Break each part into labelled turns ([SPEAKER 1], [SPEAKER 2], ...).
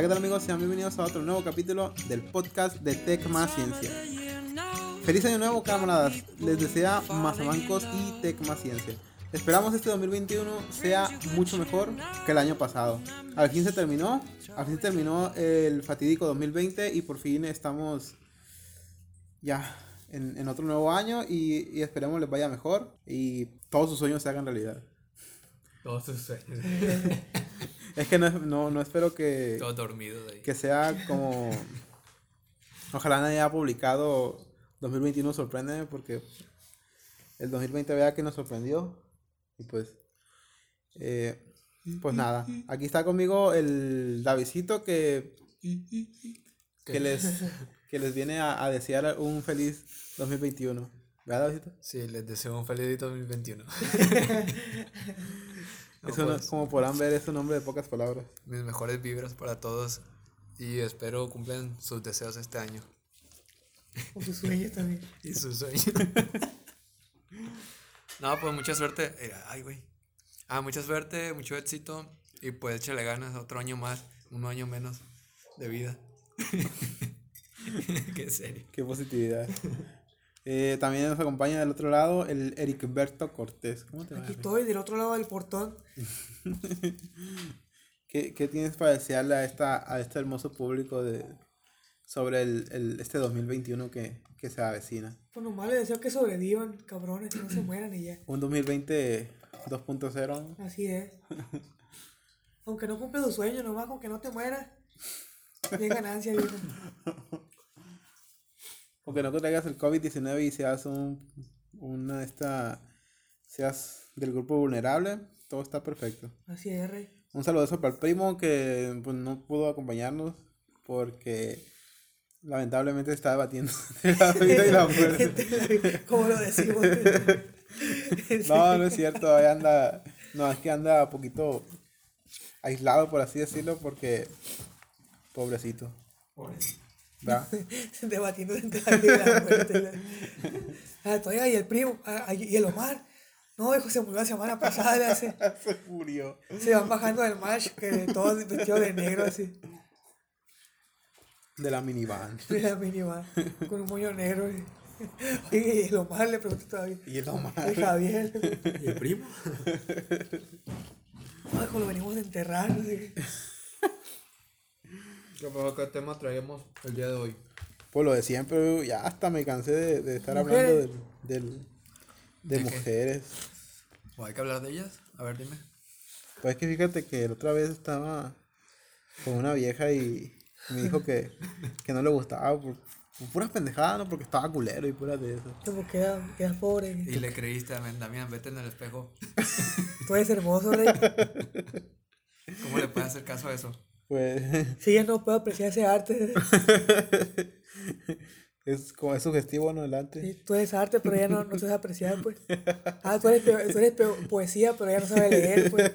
[SPEAKER 1] Hola, ¿qué tal amigos? Sean bienvenidos a otro nuevo capítulo del podcast de Tech Más Ciencia. Feliz año nuevo, camaradas. Les desea Mazamancos y Tech Más Ciencia. Esperamos este 2021 sea mucho mejor que el año pasado. Al fin se terminó, al fin se terminó el fatídico 2020 y por fin estamos ya en, en otro nuevo año y, y esperemos les vaya mejor y todos sus sueños se hagan realidad.
[SPEAKER 2] Todos tus sueños.
[SPEAKER 1] Es que no, no, no espero que,
[SPEAKER 2] Todo dormido de ahí.
[SPEAKER 1] que sea como... Ojalá nadie haya publicado 2021 sorprende porque el 2020 vea que nos sorprendió y pues... eh, pues nada, aquí está conmigo el Davidcito que, que, les, que les viene a, a desear un feliz 2021. ¿Verdad, Davidito?
[SPEAKER 2] Sí, les deseo un feliz 2021. No,
[SPEAKER 1] Eso no-
[SPEAKER 2] pues,
[SPEAKER 1] como podrán ver, es un nombre de pocas palabras.
[SPEAKER 2] mis mejores vibras para todos y espero cumplan sus deseos este año
[SPEAKER 3] Con sus sueños también.
[SPEAKER 2] y sus sueños. no, pues mucha suerte. Ay, güey. Ah, mucha suerte, mucho éxito y pues échale ganas otro año más, un año menos de vida. Qué serio.
[SPEAKER 1] Qué positividad. Eh, también nos acompaña del otro lado el Ericberto Cortés. ¿Cómo te va?
[SPEAKER 3] Aquí estoy, del otro lado del portón.
[SPEAKER 1] ¿Qué, qué tienes para desearle a, esta, a este hermoso público de, sobre el, el- este 2021 que, que se avecina?
[SPEAKER 3] Pues nomás les deseo que sobrevivan, cabrones, que no se mueran y ya.
[SPEAKER 1] Un 2020 2.0.
[SPEAKER 3] Así es. Aunque no cumple tu sueño, nomás con que no te mueras. Bien ganancia, viejo.
[SPEAKER 1] Aunque no traigas el COVID-19 y seas un, una esta, seas del grupo vulnerable, todo está perfecto.
[SPEAKER 3] Así es, rey.
[SPEAKER 1] Un saludo para el primo que pues, no pudo acompañarnos porque lamentablemente está debatiendo entre la vida y la muerte.
[SPEAKER 3] Como lo decimos.
[SPEAKER 1] No, no es cierto, ahí anda, no, es que anda un poquito aislado, por así decirlo, porque pobrecito,
[SPEAKER 3] Debatiendo entre la vida y la muerte. Ah, todavía y el primo, ah, y el Omar. No, hijo, se murió la semana pasada.
[SPEAKER 1] Se murió.
[SPEAKER 3] Se van bajando del match, que todos vestidos de negro así.
[SPEAKER 1] De la minivan.
[SPEAKER 3] De la mínima, con un moño negro. y- Oye, y el Omar le pregunta todavía.
[SPEAKER 1] Y el Omar.
[SPEAKER 3] El Javier.
[SPEAKER 2] ¿Y el primo?
[SPEAKER 3] Ay, hijo, lo venimos a enterrar. así.
[SPEAKER 2] ¿Qué tema traemos el día de hoy?
[SPEAKER 1] Pues lo de siempre, ya hasta me cansé de, de estar
[SPEAKER 3] Mujeres.
[SPEAKER 1] hablando del, del- de, mujeres.
[SPEAKER 2] ¿O hay que hablar de ellas? A ver, dime.
[SPEAKER 1] Pues que fíjate que la otra vez estaba con una vieja y me dijo que, que no le gustaba por, por puras pendejadas, ¿no? Porque estaba culero y puras de eso.
[SPEAKER 3] Como queda, quedas pobre.
[SPEAKER 2] Y le creíste a Damián, vete en el espejo.
[SPEAKER 3] Tú eres hermoso, rey.
[SPEAKER 2] ¿Cómo le puedes hacer caso a eso?
[SPEAKER 1] Pues
[SPEAKER 3] Sí, ya no puedo apreciar ese arte.
[SPEAKER 1] es como es sugestivo, ¿no? Delante.
[SPEAKER 3] Sí, tú eres arte, pero ya no, no sabes apreciar, pues. Ah, tú eres, tú eres poesía, pero ya no sabes leer, pues.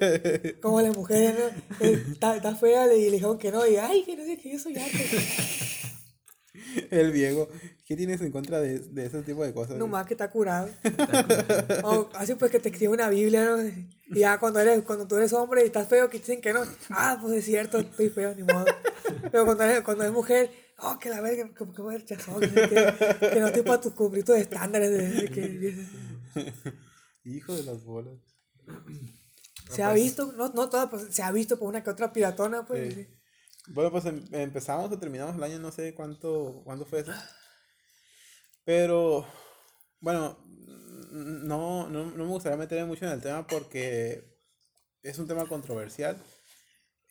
[SPEAKER 3] Como las mujeres, ¿no? Eh, Está, está fea y le dijeron que no, y ay, que no sé qué, eso ya. arte.
[SPEAKER 1] El Diego. ¿Qué tienes en contra de, de ese tipo de cosas?
[SPEAKER 3] No más que está curado. O así pues que te escribe una Biblia, ¿no? Y ya cuando eres, cuando tú eres hombre y estás feo, que dicen que no. Ah, pues es cierto, estoy feo, ni modo. Pero cuando eres, cuando eres mujer, oh, que la verga, que, que me rechazó, que, que, que no estoy para tus cumplir tus estándares de, de que
[SPEAKER 1] Hijo de las bolas.
[SPEAKER 3] se ha visto, no, no toda, pues se ha visto por una que otra piratona, pues.
[SPEAKER 1] Sí. Bueno, pues em- empezamos o terminamos el año, no sé cuánto, cuándo fue eso. Pero, bueno, no, no, no me gustaría meterme mucho en el tema porque es un tema controversial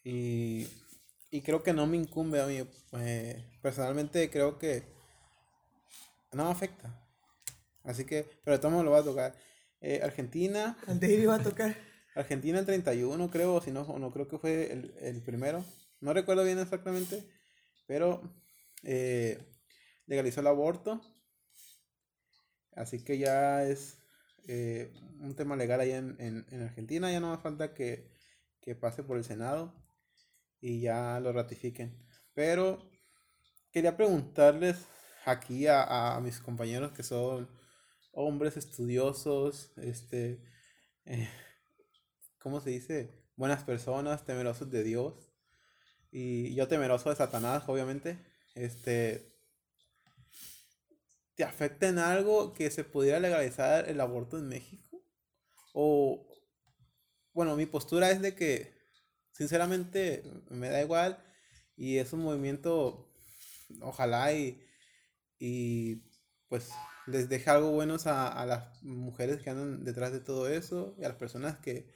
[SPEAKER 1] y, y creo que no me incumbe a mí. eh, personalmente creo que no me afecta. Así que, pero de todos modos lo voy a tocar. Eh, Argentina,
[SPEAKER 3] Al David va a tocar.
[SPEAKER 1] Argentina el 31 creo, o si no, no creo que fue el, el primero. No recuerdo bien exactamente, pero eh, legalizó el aborto. Así que ya es eh, un tema legal en, en, en Argentina. Ya no más falta que, que pase por el Senado y ya lo ratifiquen. Pero quería preguntarles aquí a, a mis compañeros que son hombres estudiosos, este, eh, ¿cómo se dice? Buenas personas, temerosos de Dios. Y yo temeroso de Satanás, obviamente, este, ¿te afecta en algo que se pudiera legalizar el aborto en México? O, bueno, mi postura es de que, sinceramente, me da igual y es un movimiento, ojalá y, y pues les deje algo buenos a, a las mujeres que andan detrás de todo eso y a las personas que,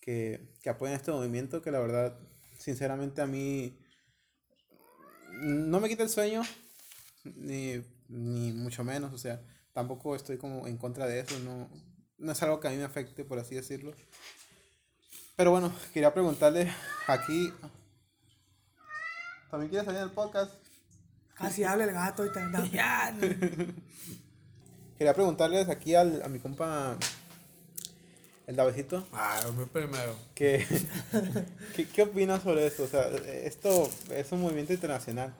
[SPEAKER 1] que, que apoyan este movimiento, que la verdad, sinceramente a mí no me quita el sueño, ni, ni mucho menos, o sea, tampoco estoy como en contra de eso, no, no es algo que a mí me afecte, por así decirlo. Pero bueno, quería preguntarle aquí, ¿también quieres salir en el podcast?
[SPEAKER 3] Casi habla el gato y te.
[SPEAKER 1] Quería preguntarles aquí al, a mi compa, el Davidito,
[SPEAKER 2] Ah, hombre, primero.
[SPEAKER 1] que, ¿qué, ¿qué opinas sobre esto? O sea, esto es un movimiento internacional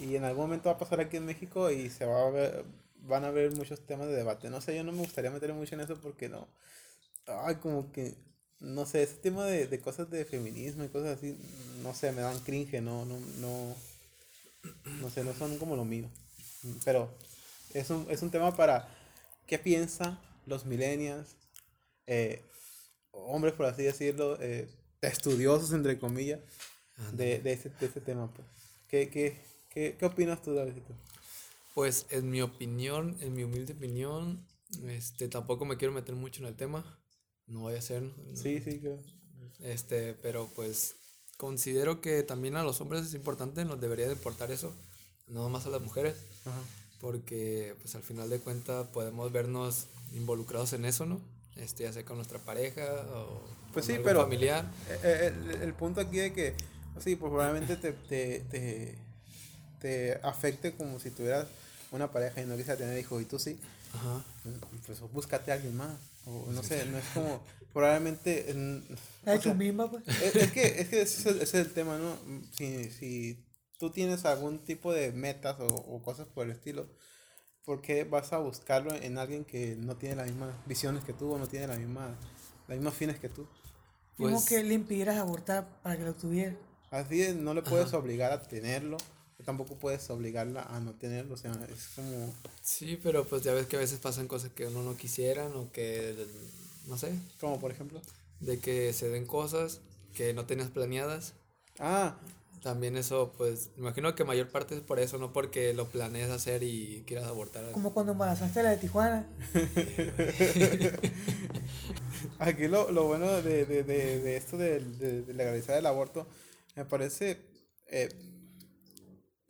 [SPEAKER 1] y en algún momento va a pasar aquí en México y se va a ver, van a haber muchos temas de debate. No sé, yo no me gustaría meter mucho en eso porque no, ay, como que, no sé, ese tema de, de cosas de feminismo y cosas así, no sé, me dan cringe, no, no, no, no sé, no son como lo mío. Pero es un, es un tema para qué piensan los millennials, eh, hombres por así decirlo, eh, estudiosos entre comillas, de, de, ese, de ese tema. Pues. ¿Qué, qué, qué, qué opinas tú, Davidito?
[SPEAKER 2] Pues en mi opinión, en mi humilde opinión, este, tampoco me quiero meter mucho en el tema. No voy a ser. ¿no?
[SPEAKER 1] Sí, sí, creo.
[SPEAKER 2] Este, pero pues considero que también a los hombres es importante, nos debería de importar eso, no más a las mujeres,
[SPEAKER 1] Ajá.
[SPEAKER 2] porque pues al final de cuentas podemos vernos involucrados en eso, ¿no? Este, ya sea con nuestra pareja o
[SPEAKER 1] Pues
[SPEAKER 2] con
[SPEAKER 1] sí,
[SPEAKER 2] algún
[SPEAKER 1] pero-
[SPEAKER 2] familiar.
[SPEAKER 1] Eh, eh, El, el punto aquí de que, sí, pues probablemente te, te, te, te afecte como si tuvieras una pareja y no quisieras tener hijos y tú sí,
[SPEAKER 2] Ajá.
[SPEAKER 1] pues búscate a alguien más. O no sé, no es como, probablemente... mm,
[SPEAKER 3] hecho
[SPEAKER 1] sea,
[SPEAKER 3] misma, pues.
[SPEAKER 1] es, es que, es que ese, es el, ese es el tema, ¿no? Si, si tú tienes algún tipo de metas o, o cosas por el estilo, ¿por qué vas a buscarlo en alguien que no tiene las mismas visiones que tú o no tiene la misma, las mismas fines que tú?
[SPEAKER 2] Pues-
[SPEAKER 3] que le impidieras abortar para que lo tuviera.
[SPEAKER 1] Así es, no le puedes obligar a tenerlo, tampoco puedes obligarla a no tenerlo, o sea, es como,
[SPEAKER 2] Sí, pero pues ya ves que a veces pasan cosas que uno no quisiera o que, no sé,
[SPEAKER 1] como por ejemplo,
[SPEAKER 2] de que se den cosas que no tenías planeadas.
[SPEAKER 1] ah,
[SPEAKER 2] También eso, pues, imagino que mayor parte es por eso, no porque lo planees hacer y quieras abortar.
[SPEAKER 3] Como cuando embarazaste a la de Tijuana.
[SPEAKER 1] Aquí lo, lo bueno de, de, de, de esto de, de- de legalizar el aborto me parece eh,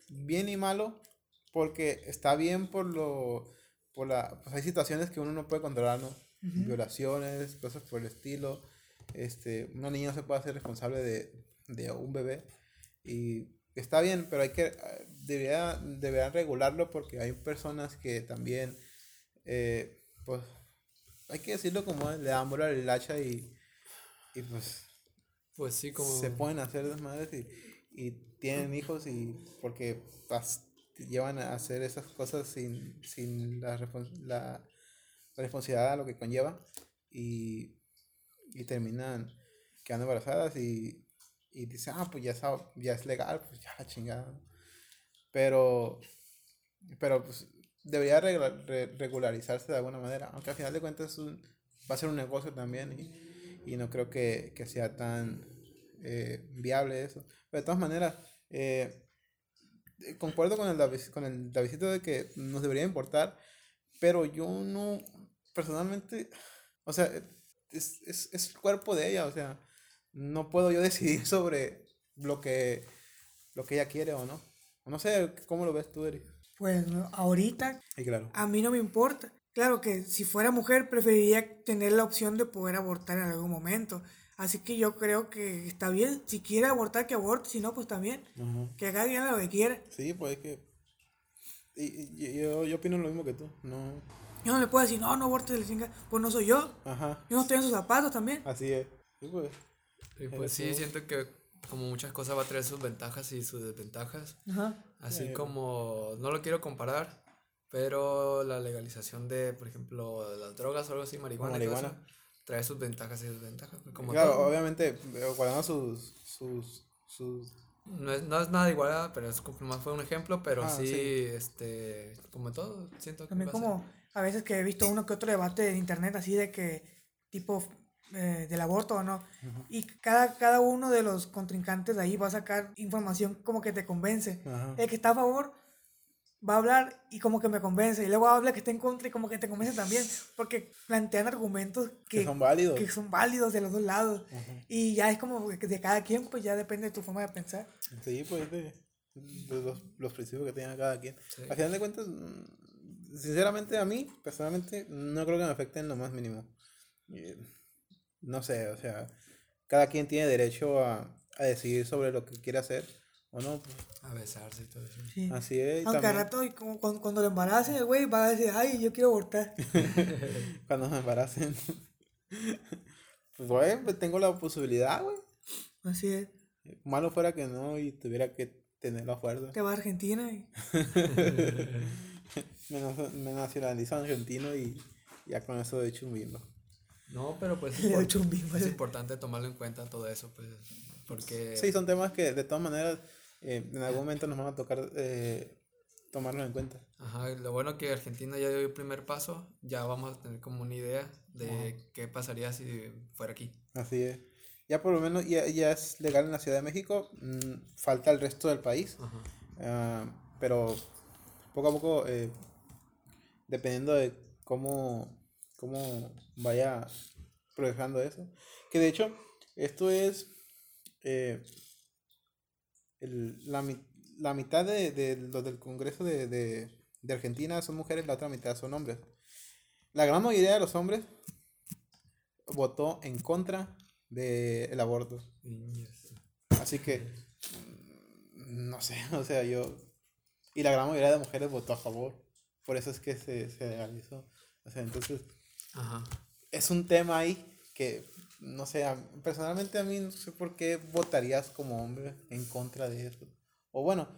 [SPEAKER 1] bien y malo porque está bien por lo por la pues hay situaciones que uno no puede controlar ¿no? violaciones cosas por el estilo este una niña no se puede hacer responsable de, de un bebé y está bien pero hay que eh, debería deberían regularlo porque hay personas que también eh, pues hay que decirlo como le dan bola al hacha y, y pues
[SPEAKER 2] Pues sí, como...
[SPEAKER 1] se pueden hacer desmadres y, y tienen hijos y porque pas- llevan a hacer esas cosas sin, sin la, la responsabilidad a lo que conlleva y, y terminan quedando embarazadas y, y dicen, ah, pues ya, es ya es legal, pues ya la chingada. Pero, pero pues debería regularizarse de alguna manera, aunque al final de cuentas un- va a ser un negocio también y, y no creo que, que sea tan eh, viable eso. Pero de todas maneras, eh, eh, concuerdo con el, con el Davidcito de que nos debería importar, pero yo no, personalmente, o sea, es, es, es el cuerpo de ella, o sea, no puedo yo decidir sobre lo que, lo que ella quiere o no. No sé cómo lo ves tú, Eric.
[SPEAKER 3] Pues ahorita
[SPEAKER 1] claro.
[SPEAKER 3] a mí no me importa. Claro que si fuera mujer preferiría tener la opción de poder abortar en algún momento. Así que yo creo que está bien. Si quiere abortar, que aborte. Si no, pues también.
[SPEAKER 1] Ajá.
[SPEAKER 3] Que haga bien lo que quiera.
[SPEAKER 1] Sí, pues es que... Y, y- yo, yo opino lo mismo que tú. No.
[SPEAKER 3] Yo no le puedo decir, no, no aborte de la chinga. Pues no soy yo.
[SPEAKER 1] Ajá.
[SPEAKER 3] Yo no estoy en sus zapatos también.
[SPEAKER 1] Así es. Sí, pues.
[SPEAKER 2] Y pues sí, siento que como muchas cosas va a traer sus ventajas y sus desventajas.
[SPEAKER 3] Ajá.
[SPEAKER 2] Así
[SPEAKER 1] Sí.
[SPEAKER 2] como, no lo quiero comparar, pero la legalización de, por ejemplo, de las drogas o algo así, marihuana,
[SPEAKER 1] marihuana.
[SPEAKER 2] eso, trae sus ventajas y desventajas. Como
[SPEAKER 1] claro,
[SPEAKER 2] todo.
[SPEAKER 1] obviamente, eh, guardando sus, sus, sus
[SPEAKER 2] No es, no es nada igual, pero es como más fue un ejemplo, pero
[SPEAKER 1] Ah,
[SPEAKER 2] sí,
[SPEAKER 1] sí.
[SPEAKER 2] este, como todo, siento que
[SPEAKER 3] También
[SPEAKER 2] va a ser-
[SPEAKER 3] como a veces que he visto uno que otro debate en internet así de que tipo eh, del aborto o no. Y cada, cada uno de los contrincantes de ahí va a sacar información como que te convence.
[SPEAKER 1] Ajá.
[SPEAKER 3] El que está a favor va a hablar y como que me convence. Y luego habla que está en contra y como que te convence también. Porque plantean argumentos que,
[SPEAKER 1] Que son válidos.
[SPEAKER 3] que son válidos de los dos lados. Y ya es como que de cada quien, pues ya depende de tu forma de pensar.
[SPEAKER 1] Sí, pues de, de los, los principios que tenga cada quien.
[SPEAKER 2] Sí.
[SPEAKER 1] Al final de cuentas, mm, sinceramente a mí, personalmente, no creo que me afecte en lo más mínimo. Eh, No sé, o sea, cada quien tiene derecho a, a decidir sobre lo que quiere hacer o no. pues,
[SPEAKER 2] A besarse y todo eso.
[SPEAKER 3] Sí.
[SPEAKER 1] así es. y
[SPEAKER 3] Aunque al
[SPEAKER 1] también
[SPEAKER 3] rato, y como cuando, cuando lo embaracen, el güey va a decir, ay, yo quiero abortar.
[SPEAKER 1] cuando me embaracen. pues, güey, pues tengo la posibilidad, güey.
[SPEAKER 3] Así es.
[SPEAKER 1] Malo fuera que no y tuviera que tener la fuerza.
[SPEAKER 3] Te va a Argentina y
[SPEAKER 1] me, nacio- me nacionalizo argentino y ya con eso de hecho un bimbo.
[SPEAKER 2] No, pero pues es,
[SPEAKER 3] le
[SPEAKER 2] importante tomarlo en cuenta todo eso, pues, porque...
[SPEAKER 1] Sí, son temas que de todas maneras eh, en algún momento nos van a tocar eh, tomarlos en cuenta.
[SPEAKER 2] Ajá, y lo bueno que Argentina ya dio el primer paso, ya vamos a tener como una idea de qué pasaría si fuera aquí.
[SPEAKER 1] Así es. Ya por lo menos ya, ya es legal en la Ciudad de México, mm, falta el resto del país,
[SPEAKER 2] Ajá.
[SPEAKER 1] ah, pero poco a poco, eh, dependiendo de cómo, cómo vaya progresando eso, que de hecho esto es eh, el- la, la mitad de, de los del Congreso de, de, de Argentina son mujeres, la otra mitad son hombres. La gran mayoría de los hombres votó en contra del aborto. Así que, no sé, o sea, yo... Y la gran mayoría de mujeres votó a favor. Por eso es que se, se legalizó. O sea, entonces,
[SPEAKER 2] Ajá.
[SPEAKER 1] es un tema ahí que, no sé, personalmente a mí no sé por qué votarías como hombre en contra de eso. O bueno,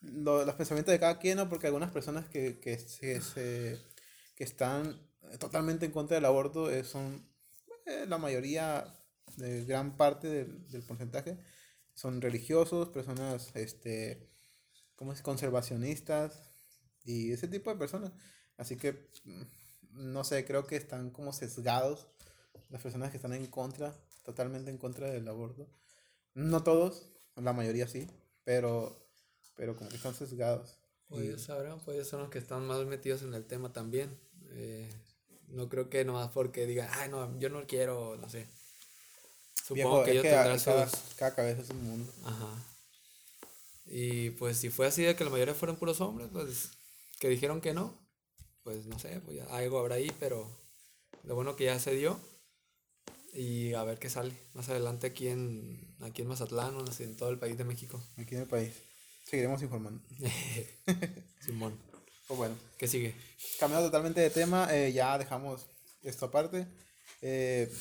[SPEAKER 1] lo- los pensamientos de cada quien, ¿no? Porque algunas personas que, que, se, se- que están totalmente en contra del aborto eh, son eh, la mayoría, gran parte del, del porcentaje, son religiosos, personas, este, ¿cómo es? Conservacionistas y ese tipo de personas. Así que, mm, no sé, creo que están como sesgados las personas que están en contra, totalmente en contra del aborto. No todos, la mayoría sí, pero, pero como que están sesgados.
[SPEAKER 2] Pues ellos sabrán, pues ellos son los que están más metidos en el tema también. Eh, no creo que nomás porque digan, ay, no, yo no quiero, no sé. Supongo
[SPEAKER 1] Viejo,
[SPEAKER 2] que ellos
[SPEAKER 1] que
[SPEAKER 2] tendrán
[SPEAKER 1] cada,
[SPEAKER 2] sus...
[SPEAKER 1] cada cabeza es un mundo.
[SPEAKER 2] Ajá. Y pues si fue así de que la mayoría fueron puros hombres, pues que dijeron que no, pues no sé, pues ya algo habrá ahí, pero lo bueno que ya se dio y a ver qué sale más adelante aquí en, aquí en Mazatlán o en todo el país de México.
[SPEAKER 1] Aquí en el país. Seguiremos informando.
[SPEAKER 2] Simón,
[SPEAKER 1] Pues bueno,
[SPEAKER 2] ¿qué sigue?
[SPEAKER 1] cambiando totalmente de tema, eh, ya dejamos esto aparte. Eh,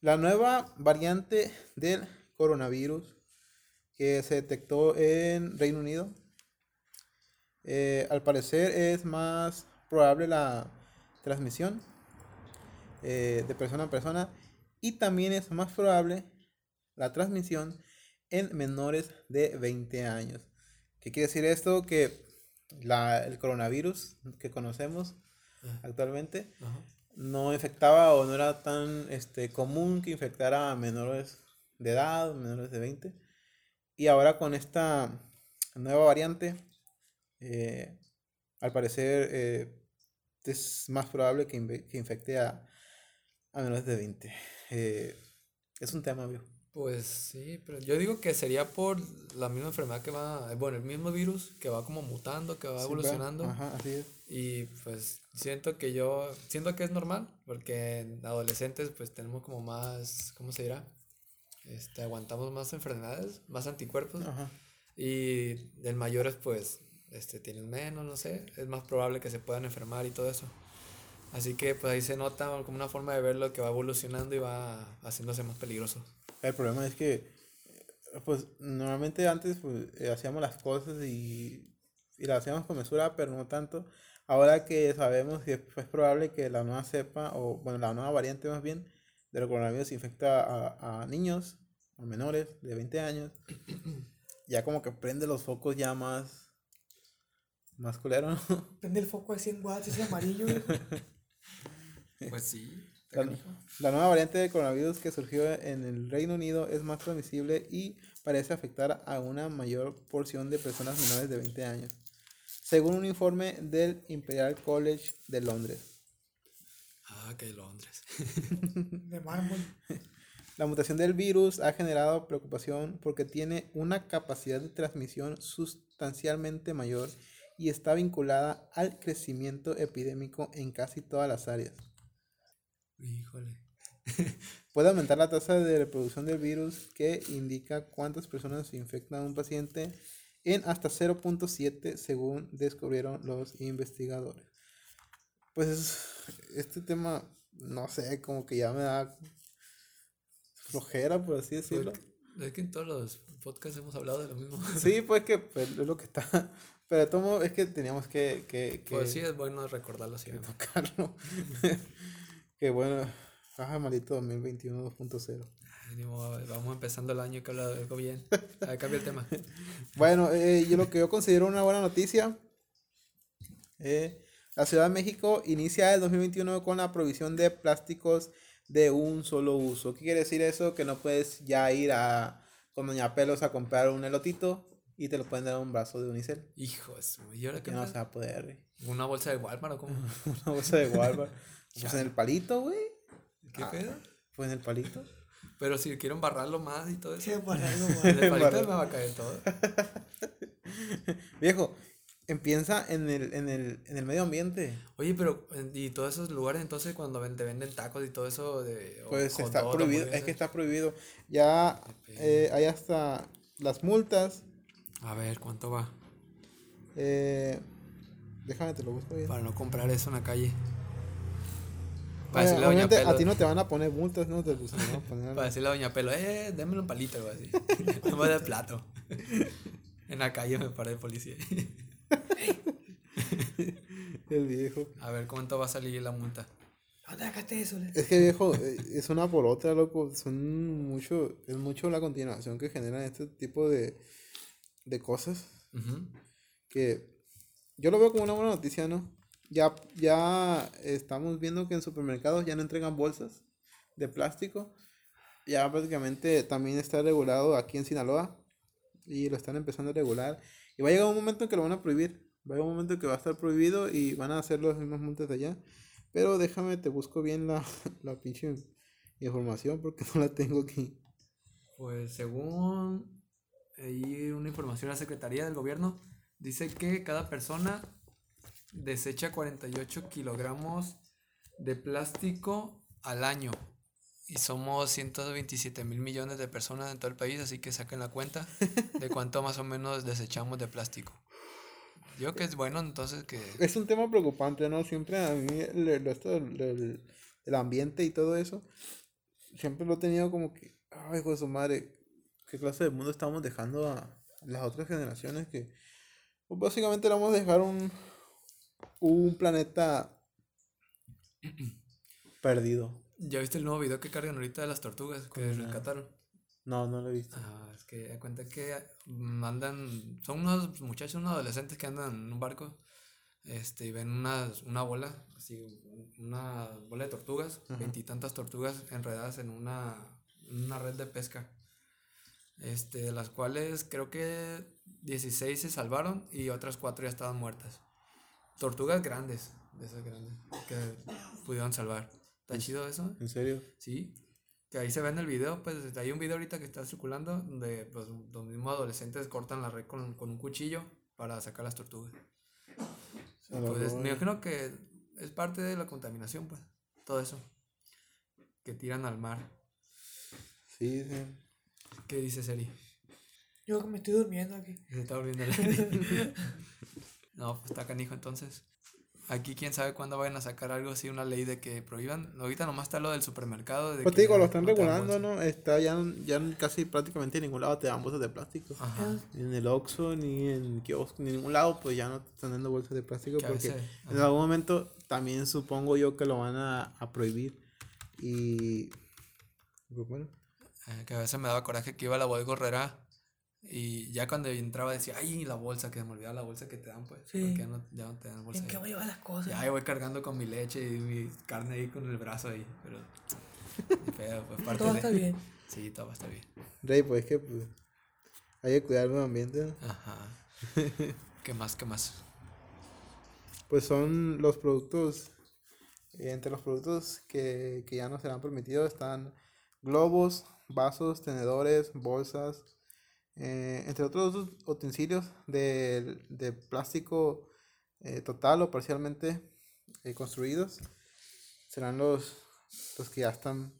[SPEAKER 1] la nueva variante del coronavirus que se detectó en Reino Unido, eh, al parecer es más probable la transmisión eh, de persona a persona y también es más probable la transmisión en menores de 20 años. ¿Qué quiere decir esto? Que la, el coronavirus que conocemos actualmente no infectaba o no era tan este, común que infectara a menores de edad, menores de 20. Y ahora con esta nueva variante, eh, al parecer eh, es más probable que, inve- que infecte a, a menores de 20. Eh, es un tema, viejo.
[SPEAKER 2] Pues sí, pero yo digo que sería por la misma enfermedad que va, bueno, el mismo virus que va como mutando, que va
[SPEAKER 1] Sí,
[SPEAKER 2] evolucionando.
[SPEAKER 1] Ajá, así es.
[SPEAKER 2] Y pues siento que yo, siento que es normal, porque en adolescentes pues tenemos como más, ¿cómo se dirá? Este, aguantamos más enfermedades, más anticuerpos.
[SPEAKER 1] Ajá.
[SPEAKER 2] Y en mayores pues este, tienen menos, no sé, es más probable que se puedan enfermar y todo eso. Así que pues ahí se nota como una forma de verlo que va evolucionando y va haciéndose más peligroso.
[SPEAKER 1] El problema es que, pues, normalmente antes pues, eh, hacíamos las cosas y, y las hacíamos con mesura, pero no tanto. Ahora que sabemos que es, es probable que la nueva cepa, o bueno, la nueva variante más bien, del coronavirus infecta a, a niños, a menores de 20 años, ya como que prende los focos ya más, más culero, ¿no?
[SPEAKER 3] Prende el foco de 100 watts, ese amarillo, güey.
[SPEAKER 2] Pues sí.
[SPEAKER 1] La, la nueva variante de coronavirus que surgió en el Reino Unido es más transmisible y parece afectar a una mayor porción de personas menores de 20 años, según un informe del Imperial College de Londres.
[SPEAKER 2] Ah, que Londres.
[SPEAKER 3] De mármol.
[SPEAKER 1] La mutación del virus ha generado preocupación porque tiene una capacidad de transmisión sustancialmente mayor y está vinculada al crecimiento epidémico en casi todas las áreas.
[SPEAKER 2] Híjole.
[SPEAKER 1] Puede aumentar la tasa de reproducción del virus que indica cuántas personas infectan a un paciente en hasta 0.7 según descubrieron los investigadores. Pues es- este tema, no sé, como que ya me da flojera, por así decirlo.
[SPEAKER 2] Es que en todos los podcasts hemos hablado de lo mismo.
[SPEAKER 1] Sí, pues que pues, es lo que está. Pero modo es que teníamos que, que, que
[SPEAKER 2] Pues sí, es bueno recordarlo siempre.
[SPEAKER 1] tocarlo. que bueno, ajá, maldito 2021 2.0.
[SPEAKER 2] Ay, ni modo, Vamos empezando el año que hablar de algo bien. A ver, cambia el tema.
[SPEAKER 1] Bueno, eh, yo lo que yo considero una buena noticia. eh, la Ciudad de México inicia el 2021 con la provisión de plásticos de un solo uso. ¿Qué quiere decir eso? Que no puedes ya ir a con Doña Pelos a comprar un elotito y te lo pueden dar un brazo de unicel.
[SPEAKER 2] Hijo, de su- ¿y ahora qué
[SPEAKER 1] Que no
[SPEAKER 2] más?
[SPEAKER 1] se va a poder, güey.
[SPEAKER 2] ¿Una bolsa de Walmart o cómo?
[SPEAKER 1] Una bolsa de Walmart. pues en el palito, güey.
[SPEAKER 2] ¿Qué
[SPEAKER 1] Ah.
[SPEAKER 2] pedo?
[SPEAKER 1] Pues en el palito.
[SPEAKER 2] Pero si quiero embarrarlo más y todo eso.
[SPEAKER 3] Sí, por algo,
[SPEAKER 2] En el palito me va a caer todo.
[SPEAKER 1] Viejo, empieza en el, en el, en el medio ambiente.
[SPEAKER 2] Oye, pero y todos esos lugares entonces cuando ven- te venden tacos y todo eso de
[SPEAKER 1] Pues está prohibido, es que está prohibido. Ya eh, hay hasta las multas.
[SPEAKER 2] A ver, ¿cuánto va?
[SPEAKER 1] eh, déjame te lo busco bien.
[SPEAKER 2] Para no comprar eso en la calle. Para
[SPEAKER 1] Obvia-
[SPEAKER 2] decirle a Doña
[SPEAKER 1] Obviamente a
[SPEAKER 2] Pelo.
[SPEAKER 1] ti no te van a poner multas, no te pues, van a poner-
[SPEAKER 2] Para decirle a Doña Pelo, eh, démelo en palito o así. No me de plato. En la calle me paré el policía.
[SPEAKER 1] el viejo.
[SPEAKER 2] A ver cuánto va a salir la multa.
[SPEAKER 3] ¿Dónde sacaste eso?
[SPEAKER 1] Es que viejo, eh, es una por otra, loco. Son mucho, es mucho la continuación que generan este tipo de, de cosas. Que yo lo veo como una buena noticia, ¿no? Ya, ya estamos viendo que en supermercados ya no entregan bolsas de plástico. Ya prácticamente también está regulado aquí en Sinaloa y lo están empezando a regular. Y va a llegar un momento en que lo van a prohibir. Va a llegar un momento en que va a estar prohibido y van a hacer los mismos multas de allá. Pero déjame, te busco bien la, la pinche información porque no la tengo aquí.
[SPEAKER 2] Pues según ahí una información de la Secretaría del Gobierno, dice que cada persona desecha 48 kilogramos de plástico al año. Y somos 127 mil millones de personas en todo el país, así que saquen la cuenta de cuánto más o menos desechamos de plástico. Yo que es bueno entonces que...
[SPEAKER 1] Es un tema preocupante, ¿no? Siempre a mí el, el- del ambiente y todo eso, siempre lo he tenido como que, ay, hijo de su madre, ¿qué clase de mundo estamos dejando a las otras generaciones que, pues básicamente le vamos a dejar un, un planeta perdido.
[SPEAKER 2] ¿Ya viste el nuevo video que cargan ahorita de las tortugas que rescataron?
[SPEAKER 1] No, no lo he visto.
[SPEAKER 2] Ah, es que da cuenta que andan, son unos muchachos, unos adolescentes que andan en un barco, este, y ven una, una bola, así, una bola de tortugas, veintitantas tortugas enredadas en una, en una red de pesca, este, de las cuales creo que 16 se salvaron y otras cuatro ya estaban muertas. Tortugas grandes, de esas grandes, que pudieron salvar. ¿Está chido eso?
[SPEAKER 1] ¿En serio?
[SPEAKER 2] Sí, que ahí se ve en el video, pues hay un video ahorita que está circulando donde pues, los mismos adolescentes cortan la red con, con un cuchillo para sacar las tortugas. Pues,
[SPEAKER 1] roban.
[SPEAKER 2] me imagino que es parte de la contaminación, pues, todo eso que tiran al mar.
[SPEAKER 1] Sí, sí.
[SPEAKER 2] ¿Qué dice Seri?
[SPEAKER 3] Yo que me estoy durmiendo aquí.
[SPEAKER 2] Se está volviendo el- No, pues está canijo entonces. Aquí quién sabe cuándo vayan a sacar algo así, una ley de que prohíban. Ahorita nomás está lo del supermercado. De
[SPEAKER 1] Pues
[SPEAKER 2] que
[SPEAKER 1] te digo, lo están
[SPEAKER 2] no
[SPEAKER 1] regulando. ¿no? Está ya, ya casi prácticamente en ningún lado te dan bolsas de plástico.
[SPEAKER 2] Ajá.
[SPEAKER 1] Ni en el Oxxo, ni en kiosco, ni en ningún lado, pues ya no te están dando bolsas de plástico porque
[SPEAKER 2] veces-
[SPEAKER 1] en algún momento también supongo yo que lo van a, a prohibir. Y. pues bueno,
[SPEAKER 2] eh, que a veces me daba coraje que iba a la bodega Gorrera y ya cuando entraba decía, ay, la bolsa, que se me olvidaba la bolsa que te dan, pues.
[SPEAKER 3] Sí.
[SPEAKER 2] Porque ya no, ya no te dan bolsa.
[SPEAKER 3] ¿En qué
[SPEAKER 2] ahí.
[SPEAKER 3] voy a llevar las cosas?
[SPEAKER 2] Ya ahí voy cargando con mi leche y mi carne ahí con el brazo ahí, pero. ni pedo, pues parte
[SPEAKER 3] Todo
[SPEAKER 2] de-
[SPEAKER 3] estar bien.
[SPEAKER 2] Sí, todo va a estar bien.
[SPEAKER 1] Rey, pues es que pues, hay que cuidar el medio ambiente. ¿no?
[SPEAKER 2] Ajá. ¿Qué más? ¿Qué más?
[SPEAKER 1] Pues son los productos, eh, entre los productos que, que ya no serán permitidos están globos, vasos, tenedores, bolsas, eh, entre otros utensilios de, de plástico eh, total o parcialmente eh, construidos. Serán los, los que ya están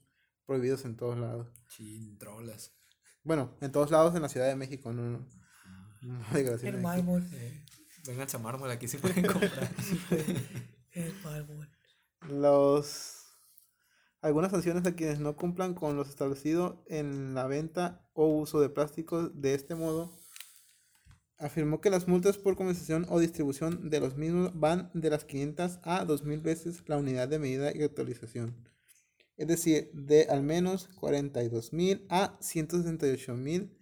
[SPEAKER 1] prohibidos en todos lados.
[SPEAKER 2] Chintrolas.
[SPEAKER 1] Bueno, en todos lados en la Ciudad de México, no, no, no hay gracia
[SPEAKER 3] El mármol.
[SPEAKER 2] Eh, vénganse a mármol, aquí se pueden comprar.
[SPEAKER 3] El mármol.
[SPEAKER 1] Los algunas sanciones a quienes no cumplan con los establecido en la venta o uso de plásticos de este modo. Afirmó que las multas por comercialización o distribución de los mismos van de las 500 a 2000 veces la unidad de medida y actualización. Es decir, de al menos 42 mil a 168 mil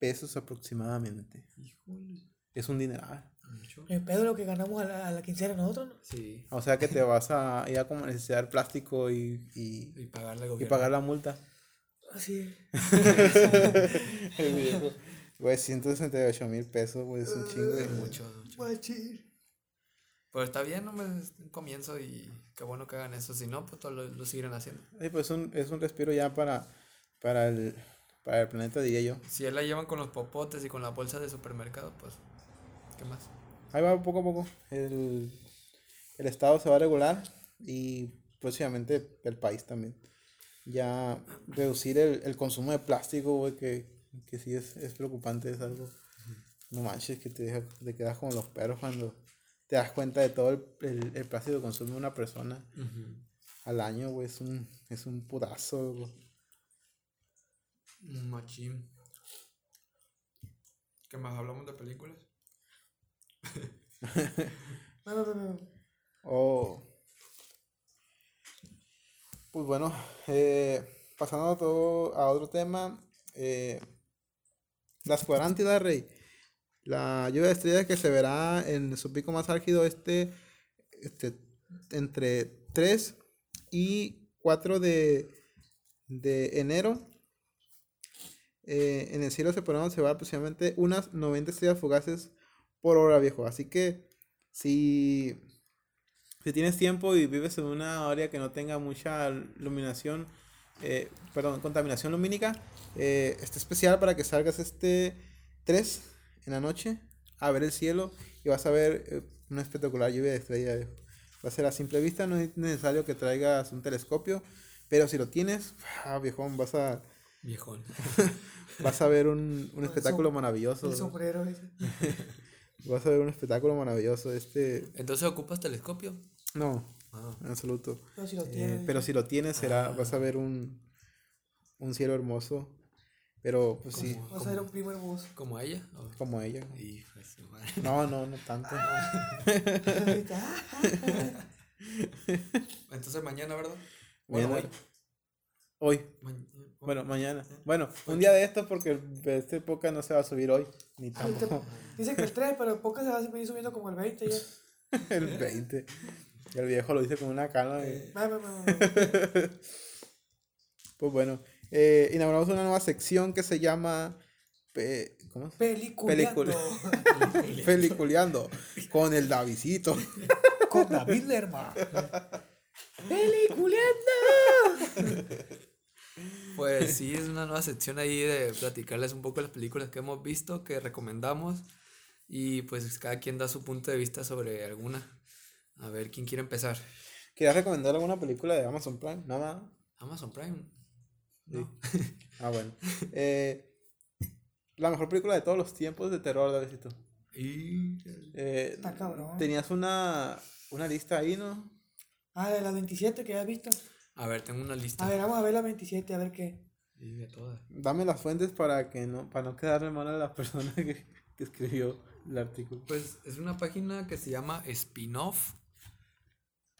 [SPEAKER 1] pesos aproximadamente.
[SPEAKER 2] Híjole.
[SPEAKER 1] Es un dineral.
[SPEAKER 2] Mucho.
[SPEAKER 3] El pedo lo que ganamos a la, a la quincena nosotros, ¿no?
[SPEAKER 2] Sí.
[SPEAKER 1] O sea que te vas a ir a comercializar plástico y, y,
[SPEAKER 2] Y pagarle al
[SPEAKER 1] y pagar la multa.
[SPEAKER 3] Así.
[SPEAKER 1] Viejo. Güey, 168 mil pesos, güey, es un chingo de
[SPEAKER 2] Mucho, mucho. Pero está bien, hombre, es un comienzo y qué bueno que hagan eso. Si no, pues todo lo, lo seguirán haciendo.
[SPEAKER 1] Ay, pues un, es un respiro ya para, para, el, para el planeta, diría yo.
[SPEAKER 2] Si él la llevan con los popotes y con la bolsa de supermercado, pues, ¿qué más?
[SPEAKER 1] Ahí va poco a poco. El, el Estado se va a regular y próximamente el país también. Ya reducir el, el consumo de plástico, güey, que, que sí es, es preocupante, es algo. No manches, que te, deja, te quedas como los perros cuando te das cuenta de todo el, el, el plástico que consume una persona al año, güey. Es un, es un putazo, güey.
[SPEAKER 2] Un machín. ¿Qué más? ¿Hablamos de películas?
[SPEAKER 3] No, no.
[SPEAKER 1] Oh. Pues bueno, eh, pasando a, todo, a otro tema, eh, la escuadrántida, Rey. La lluvia de estrellas que se verá en su pico más álgido este, este entre 3 y 4 de, de enero. Eh, en el cielo se podrán observar aproximadamente unas 90 estrellas fugaces por hora, viejo. Así que si, si tienes tiempo y vives en una área que no tenga mucha iluminación, eh, perdón, contaminación lumínica, eh, está especial para que salgas este 3 en la noche a ver el cielo y vas a ver eh, una espectacular lluvia de estrellas. viejo. Va a ser a simple vista, no es necesario que traigas un telescopio, pero si lo tienes, ah, viejón, vas a,
[SPEAKER 2] Viejón.
[SPEAKER 1] vas a ver un, un
[SPEAKER 3] El
[SPEAKER 1] espectáculo maravilloso.
[SPEAKER 3] El sombrero ese.
[SPEAKER 1] Vas a ver un espectáculo maravilloso. Este,
[SPEAKER 2] Entonces ocupas telescopio.
[SPEAKER 1] no,
[SPEAKER 2] Ah.
[SPEAKER 1] en absoluto.
[SPEAKER 3] No, si lo
[SPEAKER 1] Eh, pero si lo tienes, será, vas a ver un, un cielo hermoso. Pero pues sí,
[SPEAKER 2] ¿Cómo?
[SPEAKER 3] Vas a ver un primo hermoso.
[SPEAKER 2] ¿Como ella? ¿O?
[SPEAKER 1] como ella. No, no, no tanto.
[SPEAKER 2] Entonces mañana, ¿verdad?
[SPEAKER 1] Mañana-
[SPEAKER 2] Bueno,
[SPEAKER 1] Hoy,
[SPEAKER 2] hoy. Ma-
[SPEAKER 1] bueno, mañana. Bueno, un día de esto porque esta época no se va a subir hoy, ni tampoco
[SPEAKER 3] Dice que el 3, pero el podcast se va a seguir subiendo como el 20 ya.
[SPEAKER 1] el 20. El viejo lo dice con una calma.
[SPEAKER 3] va, va.
[SPEAKER 1] Pues bueno, eh, inauguramos una nueva sección que se llama... pe- ¿Cómo?
[SPEAKER 3] Peliculeando.
[SPEAKER 1] Peliculeando con el Davidito.
[SPEAKER 3] Con David Lerma. Peliculeando.
[SPEAKER 2] Pues sí, es una nueva sección ahí de platicarles un poco las películas que hemos visto, que recomendamos. Y pues cada quien da su punto de vista sobre alguna. A ver, ¿quién quiere empezar?
[SPEAKER 1] ¿Quieres recomendar alguna película de Amazon Prime? Nada más.
[SPEAKER 2] Amazon Prime.
[SPEAKER 1] Sí.
[SPEAKER 2] No.
[SPEAKER 1] Ah, bueno. Eh, la mejor película de todos los tiempos de terror, Davidito.
[SPEAKER 2] Y...
[SPEAKER 1] Eh,
[SPEAKER 3] Está cabrón.
[SPEAKER 1] Tenías una, una lista ahí, ¿no?
[SPEAKER 3] Ah, de las 27 que has visto.
[SPEAKER 2] A ver, tengo una lista.
[SPEAKER 3] A ver, vamos a ver las 27, a ver qué.
[SPEAKER 2] Y de todas.
[SPEAKER 1] Dame las fuentes para que no, para no quedarle mal a la persona que, que escribió el artículo.
[SPEAKER 2] Pues es una página que se llama Spin-off,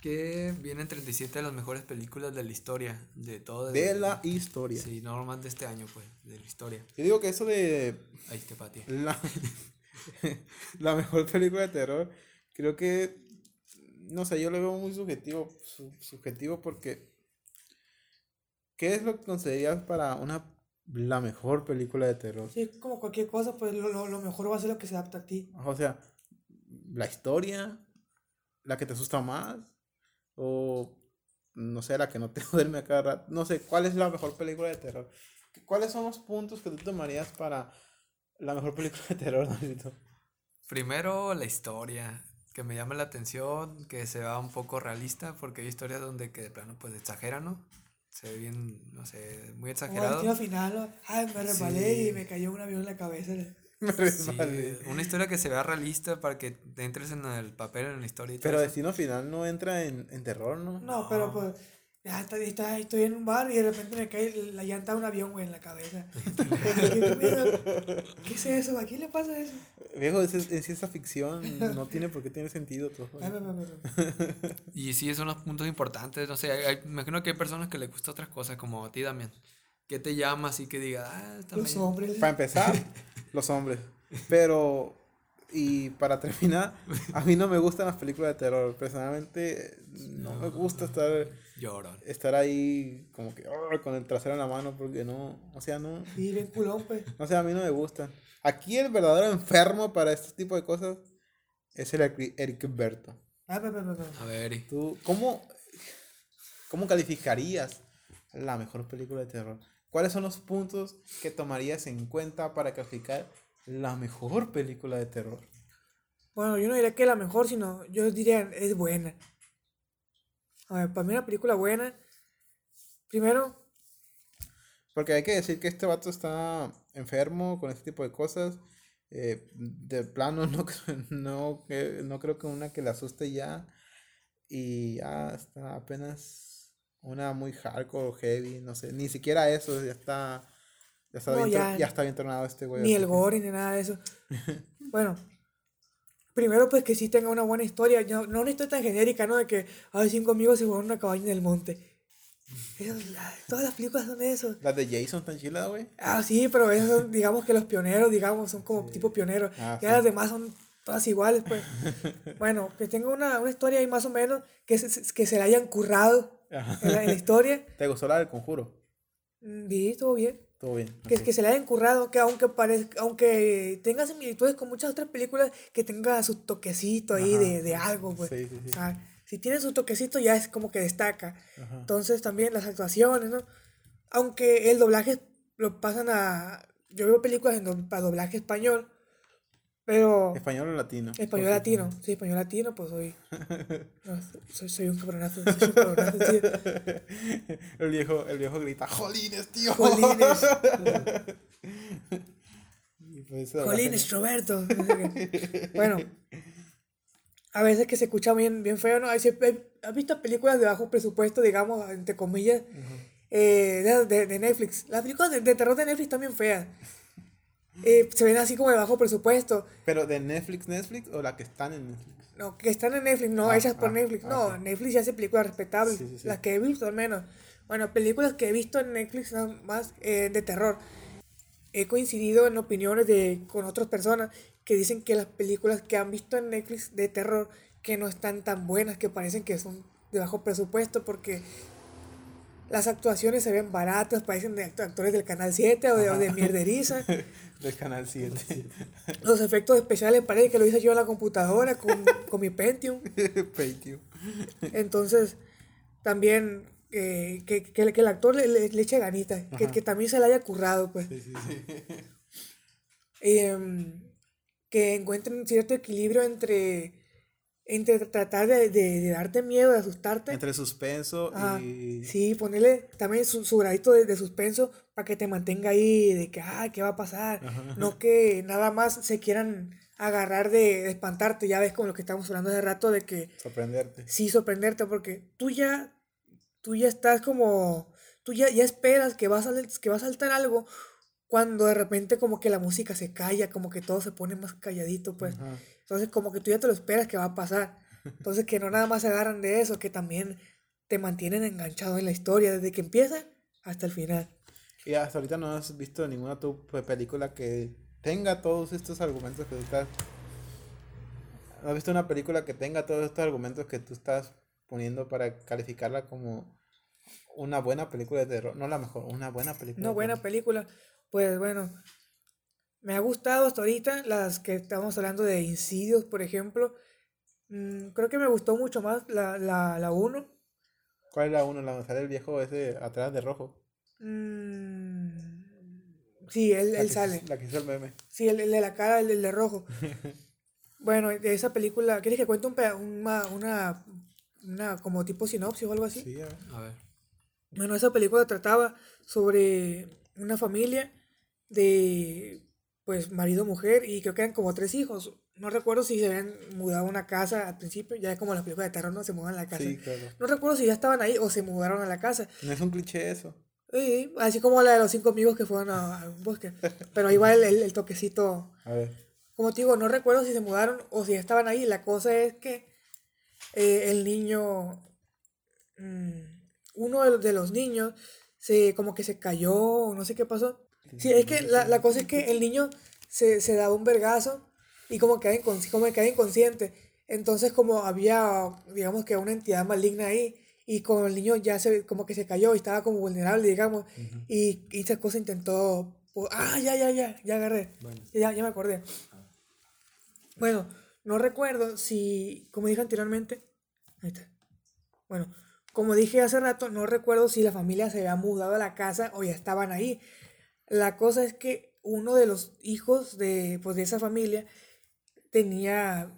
[SPEAKER 2] que vienen 37 de las mejores películas de la historia, de todo.
[SPEAKER 1] De la historia.
[SPEAKER 2] Sí, no nomás de este año, pues, de la historia.
[SPEAKER 1] Yo digo que eso de
[SPEAKER 2] Ahí te Pati.
[SPEAKER 1] la, la mejor película de terror, creo que, no sé, yo lo veo muy subjetivo, su- subjetivo porque, ¿qué es lo que considerarías para una, la mejor película de terror?
[SPEAKER 3] Sí, como cualquier cosa, pues lo, lo, lo mejor va a ser lo que se adapta a ti.
[SPEAKER 1] O sea, la historia, la que te asusta más, o no sé, la que no te duerme a cada rato. No sé, ¿cuál es la mejor película de terror? ¿Cuáles son los puntos que tú tomarías para la mejor película de terror, Davidito?
[SPEAKER 2] Primero, la historia, que me llama la atención, que se va un poco realista, porque hay historias donde que de plano pues exageran, ¿no? Se ve bien, no sé, muy
[SPEAKER 3] Como el
[SPEAKER 2] exagerado.
[SPEAKER 3] destino final, ay, me resbalé
[SPEAKER 2] Sí.
[SPEAKER 3] y me cayó un avión en la cabeza.
[SPEAKER 1] Me
[SPEAKER 2] Sí,
[SPEAKER 1] resbalé.
[SPEAKER 2] una historia que se vea realista para que te entres en el papel, en la historia y todo
[SPEAKER 1] Pero
[SPEAKER 2] eso.
[SPEAKER 1] Destino Final no entra en, en terror, ¿no?
[SPEAKER 3] No, pero pues, ya está, está- estoy en un bar y de repente me cae la llanta de un avión, güey, en la cabeza. ¿Qué, es eso? ¿A quién le pasa eso?
[SPEAKER 1] Viejo, es, es ciencia ficción, no tiene por qué tener sentido todo.
[SPEAKER 2] Y sí, son los puntos importantes, no sé, hay- imagino que hay personas que les gusta otras cosas, como a ti, Damián. ¿Qué te llama así que diga, ah, está
[SPEAKER 3] Los hombres.
[SPEAKER 1] Para empezar, los hombres. Pero, y para terminar, a mí no me gustan las películas de terror. Personalmente, no me gusta estar,
[SPEAKER 2] Llorón.
[SPEAKER 1] estar ahí como que "Arr", con el trasero en la mano, porque no, o sea, no,
[SPEAKER 3] Sí, bien culón, pues.
[SPEAKER 1] no sé, a mí no me gustan. Aquí el verdadero enfermo para este tipo de cosas es el Eric Eric Berto.
[SPEAKER 3] Me- me- me.
[SPEAKER 2] A ver, y-
[SPEAKER 1] ¿Tú cómo, cómo calificarías la mejor película de terror? ¿Cuáles son los puntos que tomarías en cuenta para calificar la mejor película de terror?
[SPEAKER 3] Bueno, yo no diría que es la mejor, sino yo diría es buena. A ver, para mí una película buena, primero,
[SPEAKER 1] Porque hay que decir que este vato está enfermo con este tipo de cosas. Eh, de plano, no, creo- no, que- no creo que una que le asuste ya. Y ya está apenas una muy hardcore, heavy, no sé. Ni siquiera eso, ya está. Ya está,
[SPEAKER 3] No,
[SPEAKER 1] bien,
[SPEAKER 3] ya-
[SPEAKER 1] ya está bien tronado este güey.
[SPEAKER 3] ni el gore ni nada de eso. Bueno, primero pues que sí tenga una buena historia, no, no una historia tan genérica, ¿no? De que, ay, cinco amigos se a una cabaña en el monte. Eso, ya, todas las películas son de eso.
[SPEAKER 1] Las de Jason tan chilas, güey.
[SPEAKER 3] Ah, sí, pero esos son, digamos que los pioneros, digamos, son como tipo pioneros.
[SPEAKER 1] Ah,
[SPEAKER 3] ya
[SPEAKER 1] sí.
[SPEAKER 3] las demás son todas iguales, pues. bueno, que tenga una, una historia ahí más o menos, que se, que se la hayan currado en la, en la historia.
[SPEAKER 1] ¿Te gustó la del conjuro?
[SPEAKER 3] Mm, Sí, todo bien.
[SPEAKER 1] Todo bien.
[SPEAKER 3] Que, que se le hayan currado, que aunque parezca, aunque tenga similitudes con muchas otras películas, que tenga su toquecito ahí de, de algo, pues.
[SPEAKER 1] Sí, sí, sí.
[SPEAKER 3] O sea, si tiene su toquecito ya es como que destaca.
[SPEAKER 1] Ajá.
[SPEAKER 3] Entonces también las actuaciones, ¿no? Aunque el doblaje lo pasan a... Yo veo películas en do- para doblaje español, pero...
[SPEAKER 1] Español o latino.
[SPEAKER 3] Español latino, sí, español latino, pues soy... no, soy, soy un cabronazo, soy un cabronazo, tío.
[SPEAKER 1] el viejo, el viejo grita, ¡Jolines, tío!
[SPEAKER 3] Jolines,
[SPEAKER 1] pues
[SPEAKER 3] Jolines, Roberto. Bueno, a veces que se escucha bien, bien feo, ¿no? ¿Has visto películas de bajo presupuesto, digamos, entre comillas, eh, de, de- de Netflix? Las películas de, de terror de Netflix también feas. Eh, se ven así como de bajo presupuesto.
[SPEAKER 1] ¿Pero de Netflix, Netflix o la que están en Netflix?
[SPEAKER 3] No, que están en Netflix, no
[SPEAKER 1] Ah,
[SPEAKER 3] hechas por
[SPEAKER 1] ah,
[SPEAKER 3] Netflix.
[SPEAKER 1] ah,
[SPEAKER 3] No. Netflix ya hace películas respetables.
[SPEAKER 1] Sí, sí, sí.
[SPEAKER 3] Las que he visto al menos. Bueno, películas que he visto en Netflix nada más eh, de terror. He coincidido en opiniones de, con otras personas que dicen que las películas que han visto en Netflix de terror que no están tan buenas, que parecen que son de bajo presupuesto porque las actuaciones se ven baratas, parecen de act- actores del Canal 7 o de, o de mierderiza.
[SPEAKER 1] Del canal 7.
[SPEAKER 3] Los efectos especiales parece que lo hice yo en la computadora con, con mi Pentium.
[SPEAKER 1] Patreon.
[SPEAKER 3] Entonces, también eh, que, que, que el actor le, le, le eche ganita, que, que también se le haya currado, pues.
[SPEAKER 1] Sí, sí, sí.
[SPEAKER 3] Em, que encuentren cierto equilibrio entre, entre tratar de, de, de darte miedo, de asustarte.
[SPEAKER 1] Entre suspenso y...
[SPEAKER 3] Sí, ponerle también su, su gradito de, de suspenso para que te mantenga ahí, de que, ah, ¿qué va a pasar?
[SPEAKER 1] Ajá.
[SPEAKER 3] No que nada más se quieran agarrar de, de espantarte, ya ves con lo que estamos hablando hace rato, de que
[SPEAKER 1] Sorprenderte.
[SPEAKER 3] sí sorprenderte porque tú ya tú ya estás como tú ya, ya esperas que va a que va a saltar algo cuando de repente como que la música se calla, como que todo se pone más calladito, pues.
[SPEAKER 1] Ajá.
[SPEAKER 3] Entonces como que tú ya te lo esperas que va a pasar. Entonces que no nada más se agarran de eso, que también te mantienen enganchado en la historia desde que empieza hasta el final.
[SPEAKER 1] Y hasta ahorita no has visto ninguna tu pe- película que tenga todos estos argumentos que tú estás. ¿No has visto una película que tenga todos estos argumentos que tú estás poniendo para calificarla como una buena película de terror? No la mejor, una buena película.
[SPEAKER 3] Una buena película, pues bueno, me ha gustado hasta ahorita las que estamos hablando de Insidious, por ejemplo. Mm, creo que me gustó mucho más la 1. La, la uno.
[SPEAKER 1] ¿Cuál es la uno? La donde sale el viejo ese atrás de rojo.
[SPEAKER 3] Mm, sí, él,
[SPEAKER 1] La
[SPEAKER 3] él
[SPEAKER 1] que-
[SPEAKER 3] sale.
[SPEAKER 1] La que hizo el meme.
[SPEAKER 3] Sí, el, el de la cara, el, el de rojo. bueno, de esa película, ¿quieres que cuente un peda- una, una, una como tipo sinopsis o algo así?
[SPEAKER 1] Sí, a ver.
[SPEAKER 2] A ver.
[SPEAKER 3] Bueno, esa película trataba sobre una familia de, pues, marido, mujer y creo que eran como tres hijos. No recuerdo si se habían mudado a una casa al principio, ya es como las películas de terror, no se mudan a la casa.
[SPEAKER 1] Sí, claro.
[SPEAKER 3] No recuerdo si ya estaban ahí o se mudaron a la casa.
[SPEAKER 1] No es un cliché eso.
[SPEAKER 3] Sí, así como la de los cinco amigos que fueron a, a un bosque. Pero ahí va el, el- toquecito.
[SPEAKER 1] A ver.
[SPEAKER 3] Como te digo, no recuerdo si se mudaron o si estaban ahí. La cosa es que eh, el niño, mm, uno de los, de los niños, se como que se cayó, o no sé qué pasó. Sí, es que la, la cosa es que el niño se, se daba un vergazo y como inconsci- como que queda inconsciente. Entonces como había, digamos que una entidad maligna ahí y con el niño ya se, como que se cayó y estaba como vulnerable, digamos. Y, y esa cosa intentó... pues, ah, ya, ya, ya, ya agarré.
[SPEAKER 2] Bueno.
[SPEAKER 3] Ya, ya me acordé. Bueno, no recuerdo si, como dije anteriormente, ahí está. Bueno, como dije hace rato, no recuerdo si la familia se había mudado a la casa o ya estaban ahí. La cosa es que uno de los hijos de, pues, de esa familia tenía,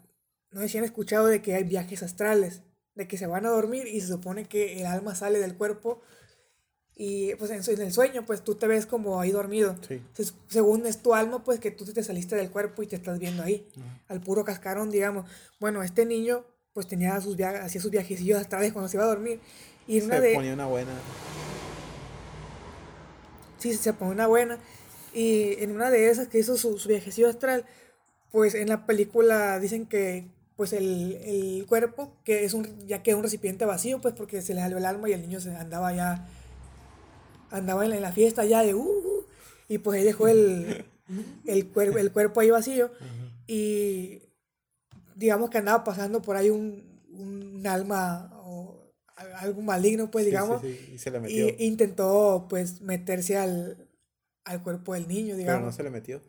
[SPEAKER 3] no sé si han escuchado de que hay viajes astrales, de que se van a dormir y se supone que el alma sale del cuerpo y pues en, el sueño pues tú te ves como ahí dormido.
[SPEAKER 1] Sí.
[SPEAKER 3] Entonces, según es tu alma, pues que tú te saliste del cuerpo y te estás viendo ahí, al puro cascarón, digamos. Bueno, este niño pues tenía sus viajes, hacía sus viajecillos astrales cuando se iba a dormir. Y en una
[SPEAKER 1] Se
[SPEAKER 3] de,
[SPEAKER 1] ponía una buena.
[SPEAKER 3] sí, se pone una buena. Y en una de esas que hizo su, su viajecillo astral, pues en la película dicen que pues el, el cuerpo, que es un, ya que es un recipiente vacío, pues porque se le salió el alma y el niño se andaba ya, andaba en la, en la fiesta ya de uh, uh, y pues ahí dejó el, el, cuer- el cuerpo ahí vacío y digamos que andaba pasando por ahí un, un alma o algo maligno, pues
[SPEAKER 1] Sí,
[SPEAKER 3] digamos,
[SPEAKER 1] sí, sí, Y se le metió.
[SPEAKER 3] y intentó pues meterse al, al cuerpo del niño,
[SPEAKER 1] pero
[SPEAKER 3] digamos.
[SPEAKER 1] no se le metió.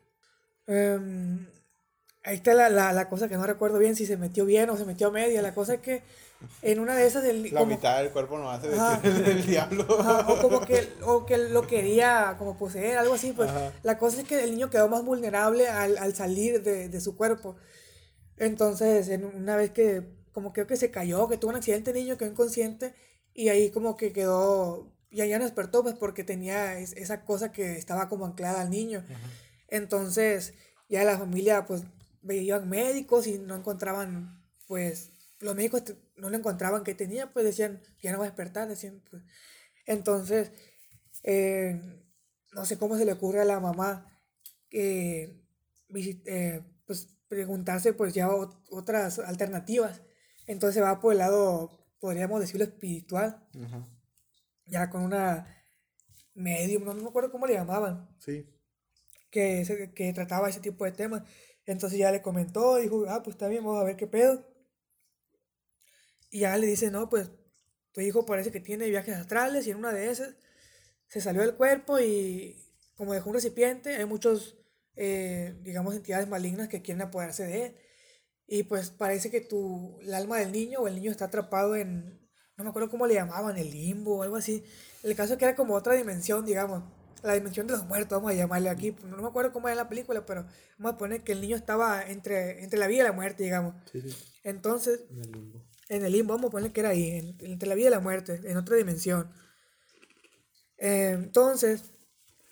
[SPEAKER 3] Em, ahí está la, la, la cosa que no recuerdo bien si se metió bien o se metió a media. La cosa es que en una de esas el,
[SPEAKER 1] La
[SPEAKER 3] como-
[SPEAKER 1] mitad del cuerpo no hace
[SPEAKER 3] Ajá.
[SPEAKER 1] el diablo.
[SPEAKER 3] Ajá, o como que, o que lo quería como poseer, algo así, pues
[SPEAKER 1] Ajá.
[SPEAKER 3] la cosa es que el niño quedó más vulnerable al, al salir de, de su cuerpo. Entonces, en una vez que, como creo que se cayó, que tuvo un accidente, el niño quedó inconsciente y ahí como que quedó, y ya no despertó, pues porque tenía es- esa cosa que estaba como anclada al niño. Entonces, ya la familia, pues, veían médicos y no encontraban, pues, los médicos no le encontraban qué tenía, pues decían, ya no va a despertar, decían, pues. Entonces, eh, no sé cómo se le ocurre a la mamá que, visi- eh, pues, preguntarse, pues, ya ot- otras alternativas. Entonces va por el lado, podríamos decirlo, espiritual, ya con una medium, no, me acuerdo cómo le llamaban
[SPEAKER 1] Sí.
[SPEAKER 3] que, que trataba ese tipo de temas. Entonces ya le comentó, dijo, ah, pues está bien, vamos a ver qué pedo. Y ya le dice, no, pues tu hijo parece que tiene viajes astrales y en una de esas se salió del cuerpo y como dejó un recipiente, hay muchos, eh, digamos, entidades malignas que quieren apoderarse de él. Y pues parece que tu, el alma del niño o el niño está atrapado en, no me acuerdo cómo le llamaban, el limbo o algo así. El caso es que era como otra dimensión, digamos. La dimensión de los muertos, vamos a llamarle aquí. No me acuerdo cómo era la película, pero vamos a poner que el niño estaba entre, entre la vida y la muerte, digamos.
[SPEAKER 1] Sí, sí.
[SPEAKER 3] Entonces,
[SPEAKER 2] En el limbo.
[SPEAKER 3] en el limbo, vamos a poner que era ahí, en- entre la vida y la muerte, en otra dimensión. Eh, entonces,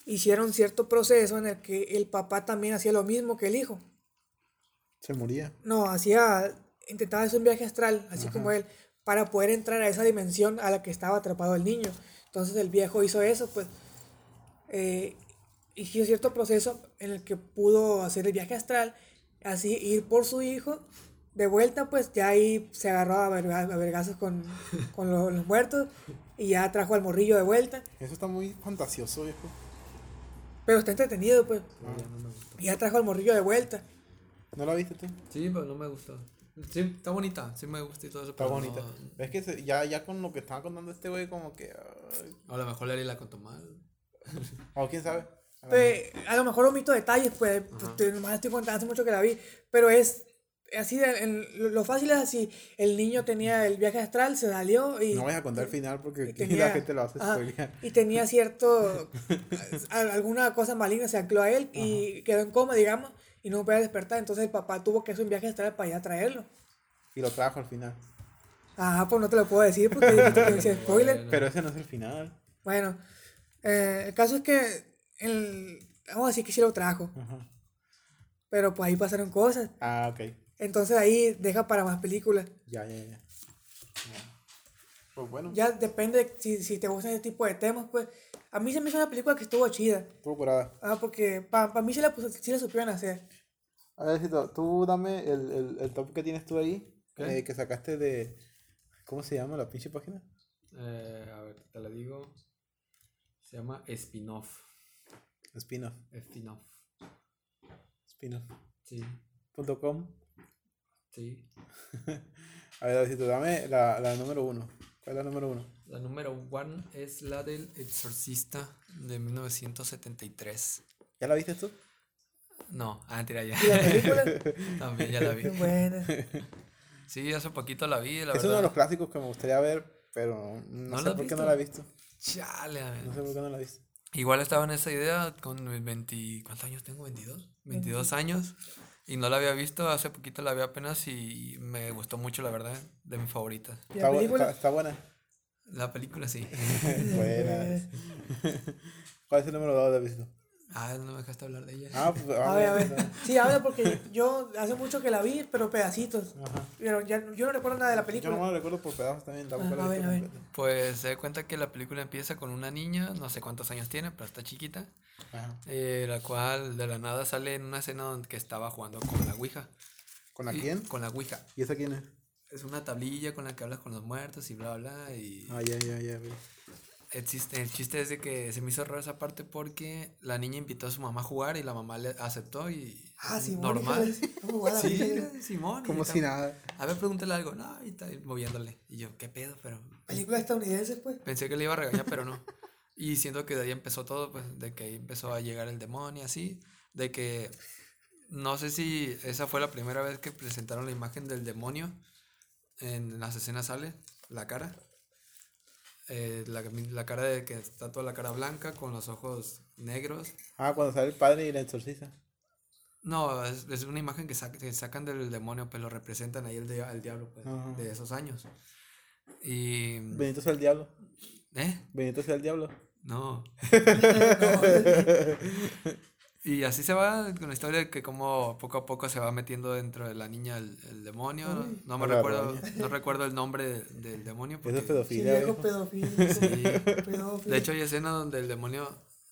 [SPEAKER 3] hicieron cierto proceso en el que el papá también hacía lo mismo que el hijo.
[SPEAKER 1] Se moría.
[SPEAKER 3] No, hacía, intentaba hacer un viaje astral, así como él, para poder entrar a esa dimensión a la que estaba atrapado el niño. Entonces el viejo hizo eso, pues, eh, hizo cierto proceso en el que pudo hacer el viaje astral, así ir por su hijo de vuelta, pues ya ahí se agarró a, verga- a vergazos con, con los, los muertos y ya trajo al morrillo de vuelta.
[SPEAKER 1] Eso está muy fantasioso, viejo.
[SPEAKER 3] Pero está entretenido, pues.
[SPEAKER 2] No, ya no me gustó.
[SPEAKER 3] Y ya trajo al morrillo de vuelta.
[SPEAKER 1] ¿No la viste tú?
[SPEAKER 2] Sí, pero no me gustó. Sí, está bonita, sí me gusta y todo eso.
[SPEAKER 1] Está bonita.
[SPEAKER 2] no-
[SPEAKER 1] Es que se- ya, ya con lo que estaba contando este güey, como que. ay,
[SPEAKER 2] a lo mejor Larry la contó mal.
[SPEAKER 1] O quién sabe. A lo
[SPEAKER 3] Pues, a lo mejor omito detalles, pues, pues, te- nomás estoy contando hace mucho que la vi, pero es así, de- en- lo- fácil es así, el niño tenía el viaje astral, se salió y...
[SPEAKER 1] No voy a contar el final porque aquí la gente lo hace
[SPEAKER 3] ajá, y tenía cierto, a- alguna cosa maligna se ancló a él y quedó en coma, digamos, y no podía despertar, entonces el papá tuvo que hacer un viaje astral para ir a traerlo.
[SPEAKER 1] Y lo trajo al final.
[SPEAKER 3] Ah, pues no te lo puedo decir porque spoiler.
[SPEAKER 1] Pero ese no es el final.
[SPEAKER 3] Bueno, eh, el caso es que, el, vamos a decir que sí lo trajo,
[SPEAKER 1] Ajá.
[SPEAKER 3] pero pues ahí pasaron cosas.
[SPEAKER 1] Ah, ok.
[SPEAKER 3] Entonces ahí deja para más películas.
[SPEAKER 1] Ya, ya, ya. Ya. Pues bueno,
[SPEAKER 3] Ya depende de si, si te gustan ese tipo de temas, pues. A mí se me hizo una película que estuvo chida.
[SPEAKER 1] estuvo curada.
[SPEAKER 3] Ah, porque para mí sí la, sí la supieron hacer.
[SPEAKER 1] A ver, Cito, tú dame el, el, el top que tienes tú ahí. Eh, que sacaste de. ¿Cómo se llama la pinche página?
[SPEAKER 2] Eh, a ver, te la digo. Se llama Spin-off.
[SPEAKER 1] Spinoff.
[SPEAKER 2] Spin-off.
[SPEAKER 1] Spinoff.
[SPEAKER 2] Sí,
[SPEAKER 1] Punto com.
[SPEAKER 2] sí.
[SPEAKER 1] A ver, Davidito, dame la, la número uno. ¿Cuál es la número uno?
[SPEAKER 2] La número one es la del Exorcista de 1973.
[SPEAKER 1] ¿Ya la viste tú?
[SPEAKER 2] No, ah, tira ya. También ya la vi.
[SPEAKER 3] Qué buena.
[SPEAKER 2] Sí, hace poquito la vi, la
[SPEAKER 1] es uno de los clásicos que me gustaría ver, pero no,
[SPEAKER 2] ¿No
[SPEAKER 1] sé por qué no la he visto.
[SPEAKER 2] Chale, a ver.
[SPEAKER 1] No sé por qué no la he visto.
[SPEAKER 2] Igual estaba en esa idea con mis 20... ¿Cuántos años tengo? ¿22? 22 años. Y no la había visto, hace poquito la vi apenas y me gustó mucho, la verdad, de mis favoritas.
[SPEAKER 3] ¿Y
[SPEAKER 1] Está, bu- está- está buena.
[SPEAKER 2] La película sí.
[SPEAKER 1] buena. ¿Cuál es el número dos, Davidito?
[SPEAKER 2] Ah, no me dejaste hablar de ella.
[SPEAKER 1] Ah, pues
[SPEAKER 3] A ver, a ver. Sí, habla porque yo hace mucho que la vi, pero pedacitos.
[SPEAKER 1] Ajá.
[SPEAKER 3] Pero ya, yo no recuerdo nada de la
[SPEAKER 1] Yo
[SPEAKER 3] película.
[SPEAKER 1] no me recuerdo por pedazos también. tampoco
[SPEAKER 3] Ah,
[SPEAKER 1] la he
[SPEAKER 3] a ver, a.
[SPEAKER 2] Pues se da cuenta que la película empieza con una niña, no sé cuántos años tiene, pero está chiquita,
[SPEAKER 1] Ajá.
[SPEAKER 2] eh, la cual de la nada sale en una escena donde que estaba jugando con la Ouija.
[SPEAKER 1] ¿Con la
[SPEAKER 2] Y-
[SPEAKER 1] quién?
[SPEAKER 2] Con la Ouija.
[SPEAKER 1] ¿Y esa quién es?
[SPEAKER 2] Es una tablilla con la que hablas con los muertos y bla, bla, y
[SPEAKER 1] Ah, ya, ya, ya.
[SPEAKER 2] El, chiste, el chiste es de que se me hizo raro esa parte porque la niña invitó a su mamá a jugar y la mamá le aceptó y
[SPEAKER 3] Ah, sí,
[SPEAKER 2] normal.
[SPEAKER 3] ¿Cómo va la
[SPEAKER 2] Sí? Simón.
[SPEAKER 1] Como si nada.
[SPEAKER 2] A ver, pregúntale algo. No, y está ahí moviéndole. Y yo, ¿qué pedo? Pero
[SPEAKER 3] Película estadounidense, pues.
[SPEAKER 2] Pensé que le iba a regañar, pero no. Y siento que de ahí empezó todo, pues, de que ahí empezó a llegar el demonio, así. De que no sé si esa fue la primera vez que presentaron la imagen del demonio. En las escenas sale la cara. Eh, la, la cara de que está toda la cara blanca con los ojos negros.
[SPEAKER 1] Ah, cuando sale el padre y la exorciza.
[SPEAKER 2] No, es, es una imagen que, sac- que sacan del demonio, pues lo representan ahí el, dia- al diablo, pues, de esos años. Y.
[SPEAKER 1] Benito sea el diablo.
[SPEAKER 2] ¿Eh?
[SPEAKER 1] Benito sea el diablo.
[SPEAKER 2] No. y así se va con la historia de que como poco a poco se va metiendo dentro de la niña el, el demonio. No, no me recuerdo,
[SPEAKER 1] roña.
[SPEAKER 2] no recuerdo el nombre de- del demonio.
[SPEAKER 1] Eso es
[SPEAKER 2] Porque,
[SPEAKER 3] Sí,
[SPEAKER 1] pedofilia.
[SPEAKER 3] pedófilo.
[SPEAKER 2] de hecho, hay escena donde el demonio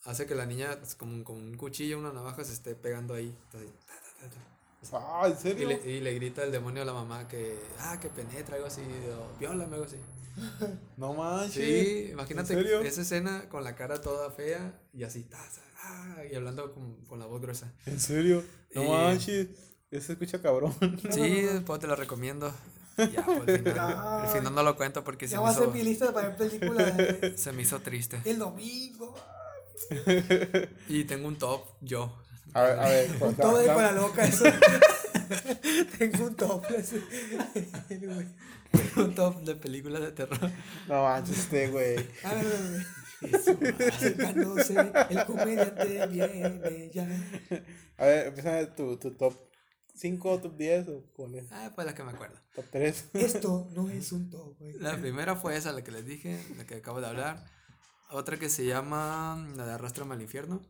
[SPEAKER 2] hace que la niña pues, con, con un cuchillo, una navaja, se esté pegando ahí. Entonces, ta, ta, ta, ta.
[SPEAKER 1] Ah, ¿en
[SPEAKER 2] Y
[SPEAKER 1] serio?
[SPEAKER 2] le, y le grita el demonio a la mamá que, ah, que penetra, algo así, o viólame, algo así.
[SPEAKER 1] No manches.
[SPEAKER 2] Sí, imagínate esa escena con la cara toda fea y así, ta, ta, ah, y hablando con, con la voz gruesa.
[SPEAKER 1] ¿En serio? No
[SPEAKER 2] Y-
[SPEAKER 1] manches. Eso se escucha cabrón.
[SPEAKER 2] Sí, después te lo recomiendo. Ya, pues, al final, al final no lo cuento porque se
[SPEAKER 3] Ya
[SPEAKER 2] me,
[SPEAKER 3] va a ser
[SPEAKER 2] hizo,
[SPEAKER 3] mi lista para ver películas de-
[SPEAKER 2] se me hizo triste.
[SPEAKER 3] el domingo.
[SPEAKER 2] Y tengo un top, yo.
[SPEAKER 1] A ver, a ver. pues,
[SPEAKER 3] Todo
[SPEAKER 1] da-
[SPEAKER 3] para loca eso. Tengo un. Güey.
[SPEAKER 2] un top de películas de terror.
[SPEAKER 1] No manches, este güey.
[SPEAKER 3] A ver, a ver, a ver. Acercándose, el comediante viene ya.
[SPEAKER 1] A ver, empieza tu, tu top 5, top 10 o cuál es?
[SPEAKER 2] Ah, pues la que me acuerdo.
[SPEAKER 1] Top 3.
[SPEAKER 3] Esto no es un top, güey.
[SPEAKER 2] La primera fue esa, la que les dije, la que acabo de hablar. Otra que se llama La de Arrastrame al infierno.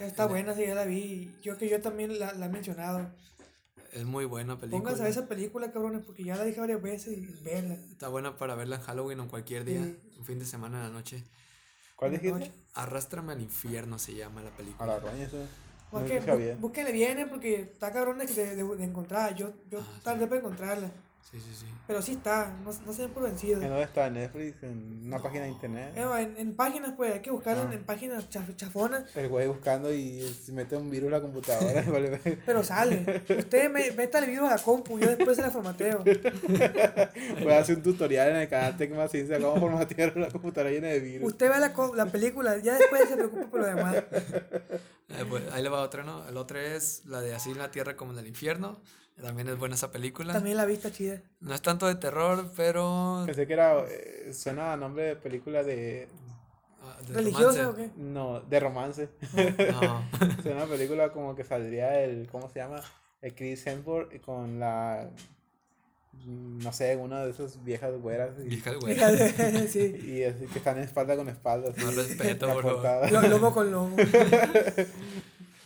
[SPEAKER 3] Está buena, sí, ya la vi. Yo que yo también la, la he mencionado.
[SPEAKER 2] Es muy buena película.
[SPEAKER 3] Pónganse a esa película, cabrones, porque ya la dije varias veces y verla.
[SPEAKER 2] Está buena para verla en Halloween o en cualquier día,
[SPEAKER 3] Sí.
[SPEAKER 2] un fin de semana en la noche.
[SPEAKER 1] ¿Cuál dijiste?
[SPEAKER 2] Arrástrame al infierno se llama la
[SPEAKER 1] A
[SPEAKER 2] película.
[SPEAKER 1] la roña, eso. No
[SPEAKER 3] búsquenle bien, porque está cabrón de, de, de encontrar. Yo, yo
[SPEAKER 2] Ah,
[SPEAKER 3] tardé para encontrarla.
[SPEAKER 2] Sí, sí, sí.
[SPEAKER 3] Pero sí está, no, no se den por vencidos.
[SPEAKER 1] ¿En dónde está? ¿En Netflix? ¿En una página de internet?
[SPEAKER 3] Eh, En, en páginas, pues, hay que buscarla en,
[SPEAKER 1] Ah.
[SPEAKER 3] en páginas chaf- chafonas,
[SPEAKER 1] El güey buscando y se mete un virus a la computadora.
[SPEAKER 3] pero sale. Usted me, meta el virus a la compu, yo después se la formateo.
[SPEAKER 1] Voy a hacer un tutorial en el canal Tecma Ciencia cómo formatear una computadora llena de virus.
[SPEAKER 3] Usted ve la, co- la película, ya después se preocupa por lo demás.
[SPEAKER 2] Eh, pues, ahí le va otra, ¿no? El otro es la de Así en la Tierra como en el Infierno. También es buena esa película.
[SPEAKER 3] También la vista chida.
[SPEAKER 2] No es tanto de terror, pero...
[SPEAKER 1] Pensé que era. eh, suena a nombre de película de.
[SPEAKER 2] ah, de
[SPEAKER 3] ¿Religiosa
[SPEAKER 2] romance.
[SPEAKER 3] o qué?
[SPEAKER 1] No, de romance.
[SPEAKER 2] No.
[SPEAKER 1] suena a película como que saldría el. ¿Cómo se llama? El Chris Hemsworth con la. No sé, una de esas viejas güeras. Y,
[SPEAKER 2] Vieja güey.
[SPEAKER 3] sí.
[SPEAKER 1] y así que están espalda con espalda. así,
[SPEAKER 2] No respeto, por favor.
[SPEAKER 3] Lomo con lomo.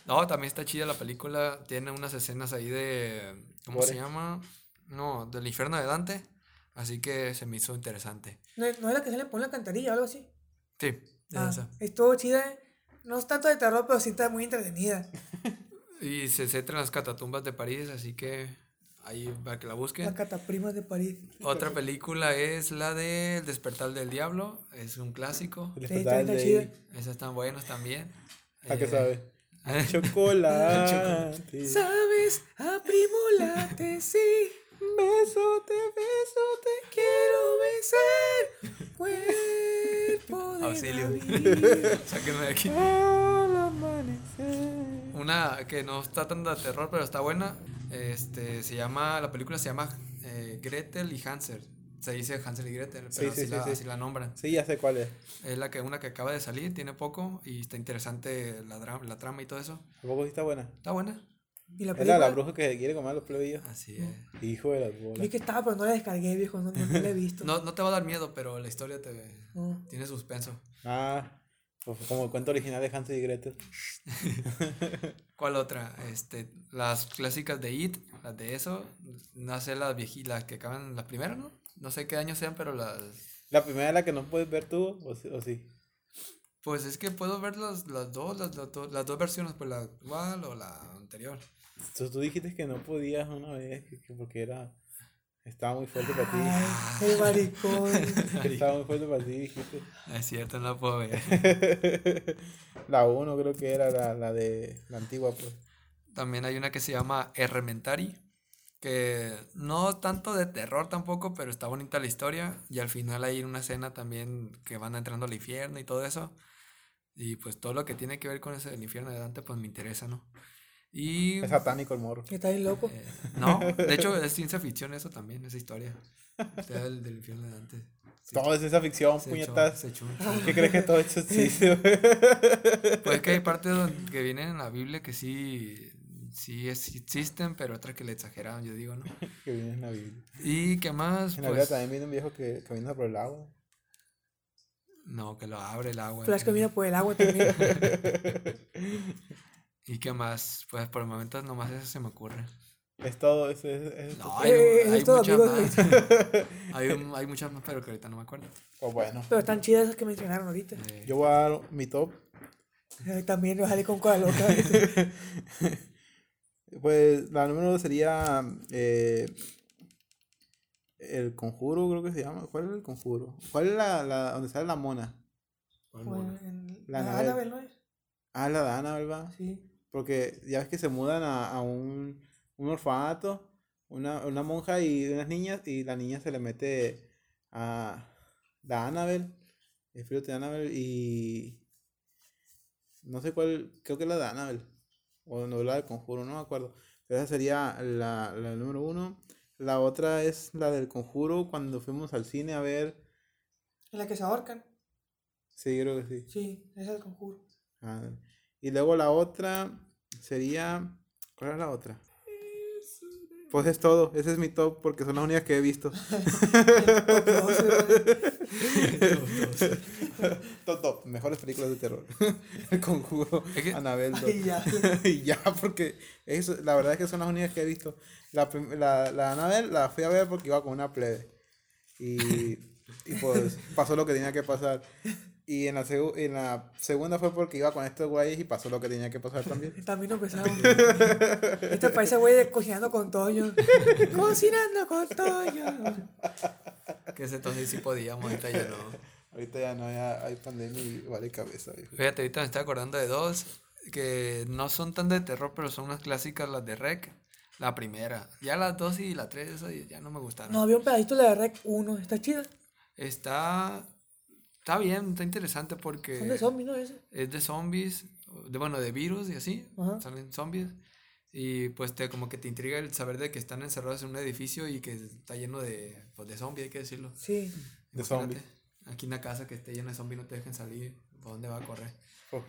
[SPEAKER 2] No, también está chida la película. Tiene unas escenas ahí de. ¿Cómo se llama? No, del infierno de Dante. Así que se me hizo interesante.
[SPEAKER 3] ¿No, es- no es la que se le pone la cantarilla o algo así?
[SPEAKER 2] Sí, es
[SPEAKER 3] Ah,
[SPEAKER 2] esa.
[SPEAKER 3] estuvo chida. No es tanto de terror, pero sí está muy entretenida.
[SPEAKER 2] Y se centra en las catatumbas de París, así que ahí para que la
[SPEAKER 3] Las
[SPEAKER 2] busquen.
[SPEAKER 3] cataprimas de París.
[SPEAKER 2] Otra película es la de El despertar del diablo. Es un clásico.
[SPEAKER 1] El despertar
[SPEAKER 3] está
[SPEAKER 1] de-
[SPEAKER 3] chida.
[SPEAKER 2] Esas están buenas también.
[SPEAKER 1] ¿A qué
[SPEAKER 2] Eh,
[SPEAKER 1] sabe? Chocolate.
[SPEAKER 3] ¿Sabes? A primo late, sí.
[SPEAKER 1] Besote, besote.
[SPEAKER 3] Quiero besar cuerpo de
[SPEAKER 2] Auxilio. Sáquenme de aquí.
[SPEAKER 1] Al amanecer.
[SPEAKER 2] Una que no está tan de terror, pero está buena. Este, se llama, la película se llama eh, Gretel y Hansel. Se dice Hansel y Gretel, pero
[SPEAKER 1] Sí,
[SPEAKER 2] así,
[SPEAKER 1] sí, sí,
[SPEAKER 2] la,
[SPEAKER 1] sí.
[SPEAKER 2] así la nombran.
[SPEAKER 1] Sí, ya sé cuál es.
[SPEAKER 2] Es la que, una que acaba de salir, tiene poco y está interesante la, dra- la trama y todo eso.
[SPEAKER 1] Tampoco sí está buena.
[SPEAKER 2] Está buena.
[SPEAKER 3] Y la
[SPEAKER 1] Es la la bruja que quiere comer a los plebeyos.
[SPEAKER 2] Así es.
[SPEAKER 1] Hijo de las bolas.
[SPEAKER 3] Vi que estaba, pero no la descargué, viejo. No, no, no la he visto.
[SPEAKER 2] No, no te va a dar miedo, pero la historia te
[SPEAKER 3] No.
[SPEAKER 2] tiene suspenso.
[SPEAKER 1] Ah, pues como el cuento original de Hansel y Gretel.
[SPEAKER 2] ¿Cuál otra? Este, las clásicas de It, las de eso. No sé, las viejitas, las que acaban, las primeras, ¿no? No sé qué años sean, pero las.
[SPEAKER 1] La primera la que no puedes ver tú, o sí. O sí?
[SPEAKER 2] Pues es que puedo ver las, las dos, las, las dos- las dos versiones, pues la actual o la anterior.
[SPEAKER 1] Tú, tú dijiste que no podías una vez, que, que porque era... Estaba muy fuerte para ti.
[SPEAKER 3] Ay, el maricón.
[SPEAKER 1] Estaba muy fuerte para ti, dijiste.
[SPEAKER 2] Es cierto, no la puedo ver.
[SPEAKER 1] la 1 creo que era la, la de la antigua, pues.
[SPEAKER 2] También hay una que se llama Errementari, que no tanto de terror tampoco, pero está bonita la historia. Y al final hay una escena también que van entrando al infierno y todo eso. Y pues todo lo que tiene que ver con ese del infierno de Dante, pues me interesa, ¿no? Y...
[SPEAKER 1] Es satánico el morro.
[SPEAKER 3] Está bien loco.
[SPEAKER 2] eh, no, de hecho es ciencia ficción eso también, esa historia. O sea, el del infierno de Dante. Sí,
[SPEAKER 1] Todo es ciencia ficción,
[SPEAKER 2] se echó-
[SPEAKER 1] puñetas.
[SPEAKER 2] se echó un
[SPEAKER 1] ¿Qué crees que todo eso existe?
[SPEAKER 2] Pues que hay partes donde- que vienen en la Biblia que sí, sí es- existen, pero otras que le exageraron, yo digo, ¿no?
[SPEAKER 1] que viene en la Biblia.
[SPEAKER 2] ¿Y qué más?
[SPEAKER 1] En
[SPEAKER 2] Pues,
[SPEAKER 1] también viene un viejo que camina por el agua.
[SPEAKER 2] no, que lo abre el agua.
[SPEAKER 3] Flash
[SPEAKER 2] que-
[SPEAKER 3] camina por el agua también.
[SPEAKER 2] ¿Y qué más? Pues por el momento nomás eso se me ocurre.
[SPEAKER 1] Es todo, es, es, es-
[SPEAKER 2] No, hay,
[SPEAKER 3] Eh,
[SPEAKER 2] hay
[SPEAKER 3] todo,
[SPEAKER 2] muchas
[SPEAKER 3] amigos.
[SPEAKER 2] más. hay, un- hay muchas más, pero que ahorita no me acuerdo.
[SPEAKER 1] pues bueno.
[SPEAKER 3] Pero están chidas esas que mencionaron ahorita.
[SPEAKER 2] Eh,
[SPEAKER 1] Yo voy a dar mi top.
[SPEAKER 3] También me sale con cola loca.
[SPEAKER 1] Pues la número dos sería eh, El Conjuro, creo que se llama. ¿Cuál es el Conjuro? ¿Cuál es la, la donde sale la mona?
[SPEAKER 3] en-
[SPEAKER 1] La
[SPEAKER 3] la
[SPEAKER 1] Anabel.
[SPEAKER 3] Anabel, ¿no es?
[SPEAKER 1] Ah, la de Annabelle, ¿verdad?
[SPEAKER 3] Sí.
[SPEAKER 1] Porque ya ves que se mudan a, a un, un orfanato, una, una monja y unas niñas, y la niña se le mete a la Annabelle, el espíritu de Annabelle, y no sé cuál, creo que es la de Annabelle, o no la del conjuro, no me acuerdo. Esa sería la, la número uno. La otra es la del conjuro cuando fuimos al cine a ver.
[SPEAKER 3] En la que se ahorcan.
[SPEAKER 1] Sí, creo que sí.
[SPEAKER 3] Sí, esa es el conjuro.
[SPEAKER 1] Ah, y luego la otra sería. ¿Cuál es la otra? Pues es todo. Ese es mi top porque son las únicas que he visto.
[SPEAKER 3] Top
[SPEAKER 1] top. Mejores películas de terror. El conjuro.
[SPEAKER 2] Es que-
[SPEAKER 1] Anabel.
[SPEAKER 3] Ay, ya.
[SPEAKER 1] y ya, porque eso, la verdad es que son las únicas que he visto. La, la, la Anabel la fui a ver porque iba con una plebe. Y, y pues pasó lo que tenía que pasar. Y en la, segu- en la segunda fue porque iba con estos güeyes y pasó lo que tenía que pasar también.
[SPEAKER 3] También no pesado. este país güey de cocinando con Toño. cocinando con Toño.
[SPEAKER 2] Que ese entonces sí podíamos, ahorita ya no.
[SPEAKER 1] Ahorita ya no ya hay pandemia y vale cabeza, viejo.
[SPEAKER 2] Fíjate, ahorita me estoy acordando de dos que no son tan de terror, pero son unas clásicas, las de Rec. La primera. Ya las dos y la tres, esas ya no me gustaron.
[SPEAKER 3] No, había un pedacito de la Rec 1. Está chida.
[SPEAKER 2] Está. Está bien, está interesante porque.
[SPEAKER 3] Son de zombies, ¿no? Ese.
[SPEAKER 2] es de zombies, de bueno, de virus y así,
[SPEAKER 3] Ajá.
[SPEAKER 2] salen zombies. Y pues te como que te intriga el saber de que están encerrados en un edificio y que está lleno de, pues, de zombies, hay que decirlo.
[SPEAKER 3] Sí.
[SPEAKER 1] De zombies.
[SPEAKER 2] Aquí en la casa que esté llena de zombies no te dejen salir, ¿por dónde va a correr?
[SPEAKER 1] Uf,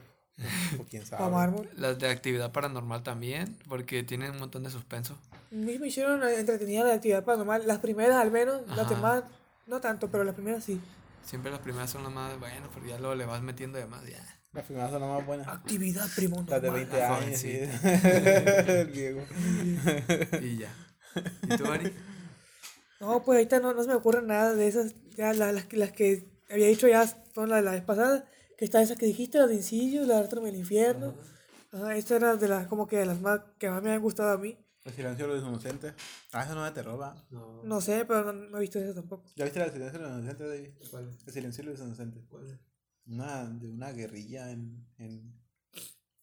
[SPEAKER 1] o quién sabe.
[SPEAKER 3] mármol.
[SPEAKER 2] Las de actividad paranormal también, porque tienen un montón de suspenso.
[SPEAKER 3] Me hicieron entretenida la actividad paranormal. Las primeras al menos. Las
[SPEAKER 2] Ajá.
[SPEAKER 3] demás no tanto, pero las primeras sí.
[SPEAKER 2] Siempre las primeras son las más buenas, pero ya luego le vas metiendo de más, ya.
[SPEAKER 1] Las primeras son las más buenas.
[SPEAKER 3] Actividad primo
[SPEAKER 1] Las de
[SPEAKER 3] normal.
[SPEAKER 1] 20
[SPEAKER 2] la
[SPEAKER 1] años, sí.
[SPEAKER 2] jovencita.
[SPEAKER 1] El Diego.
[SPEAKER 2] Y ya. ¿Y tú, Ari?
[SPEAKER 3] No, pues ahorita no, no se me ocurre nada de esas. Ya la- las, que- las que había dicho ya son las de la vez pasada. Que están esas que dijiste, las de Incilio, la de del Infierno. Ajá, estas eran de las, como que de las más que más me han gustado a mí.
[SPEAKER 1] El silencio de los inocentes. Ah, eso no es de terror, va.
[SPEAKER 2] No.
[SPEAKER 3] No sé, pero no, no he visto eso tampoco.
[SPEAKER 1] ¿Ya viste el silencio de los inocentes, David?
[SPEAKER 2] ¿Cuál?
[SPEAKER 1] El silencio de los inocentes. Una, de una guerrilla en, en.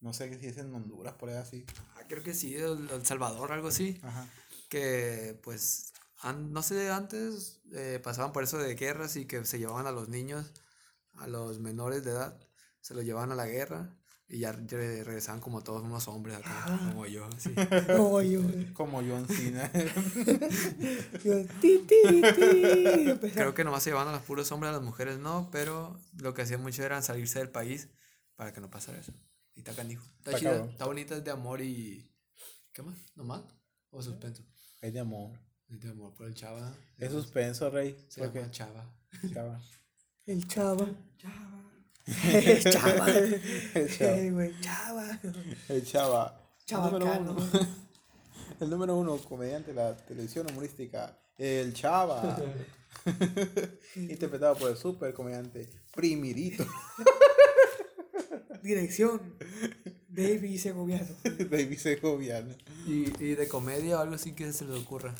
[SPEAKER 1] No sé si es en Honduras, por ahí así.
[SPEAKER 2] Ah, creo que sí, El, El Salvador, algo así.
[SPEAKER 1] Ajá.
[SPEAKER 2] que pues an- no sé antes eh, pasaban por eso de guerras y que se llevaban a los niños a los menores de edad se los llevaban a la guerra y ya re- regresaban como todos unos hombres acá, como yo así.
[SPEAKER 3] No, yo.
[SPEAKER 1] Como John Cena.
[SPEAKER 3] yo ti, ti, ti. Empezaba-
[SPEAKER 2] creo que nomás se llevaban a los puros hombres a las mujeres no pero lo que hacían mucho era salirse del país para que no pasara eso y está canijo está
[SPEAKER 1] Está
[SPEAKER 2] chida, está bonita es de amor y ¿qué más? ¿nomás? o suspenso
[SPEAKER 1] es de amor.
[SPEAKER 2] es de amor por el chava
[SPEAKER 1] Es suspenso, rey.
[SPEAKER 2] se
[SPEAKER 1] ¿Por qué?
[SPEAKER 2] llama chava
[SPEAKER 1] Chava.
[SPEAKER 3] El chava. El chava.
[SPEAKER 1] El chava.
[SPEAKER 3] Güey, chava.
[SPEAKER 1] El chava. El número uno. El número uno, comediante de la televisión humorística. El chava. Interpretado por el super comediante Primirito.
[SPEAKER 3] Dirección. David Segoviano.
[SPEAKER 1] David Segoviano.
[SPEAKER 2] y, y de comedia o algo así que se les ocurra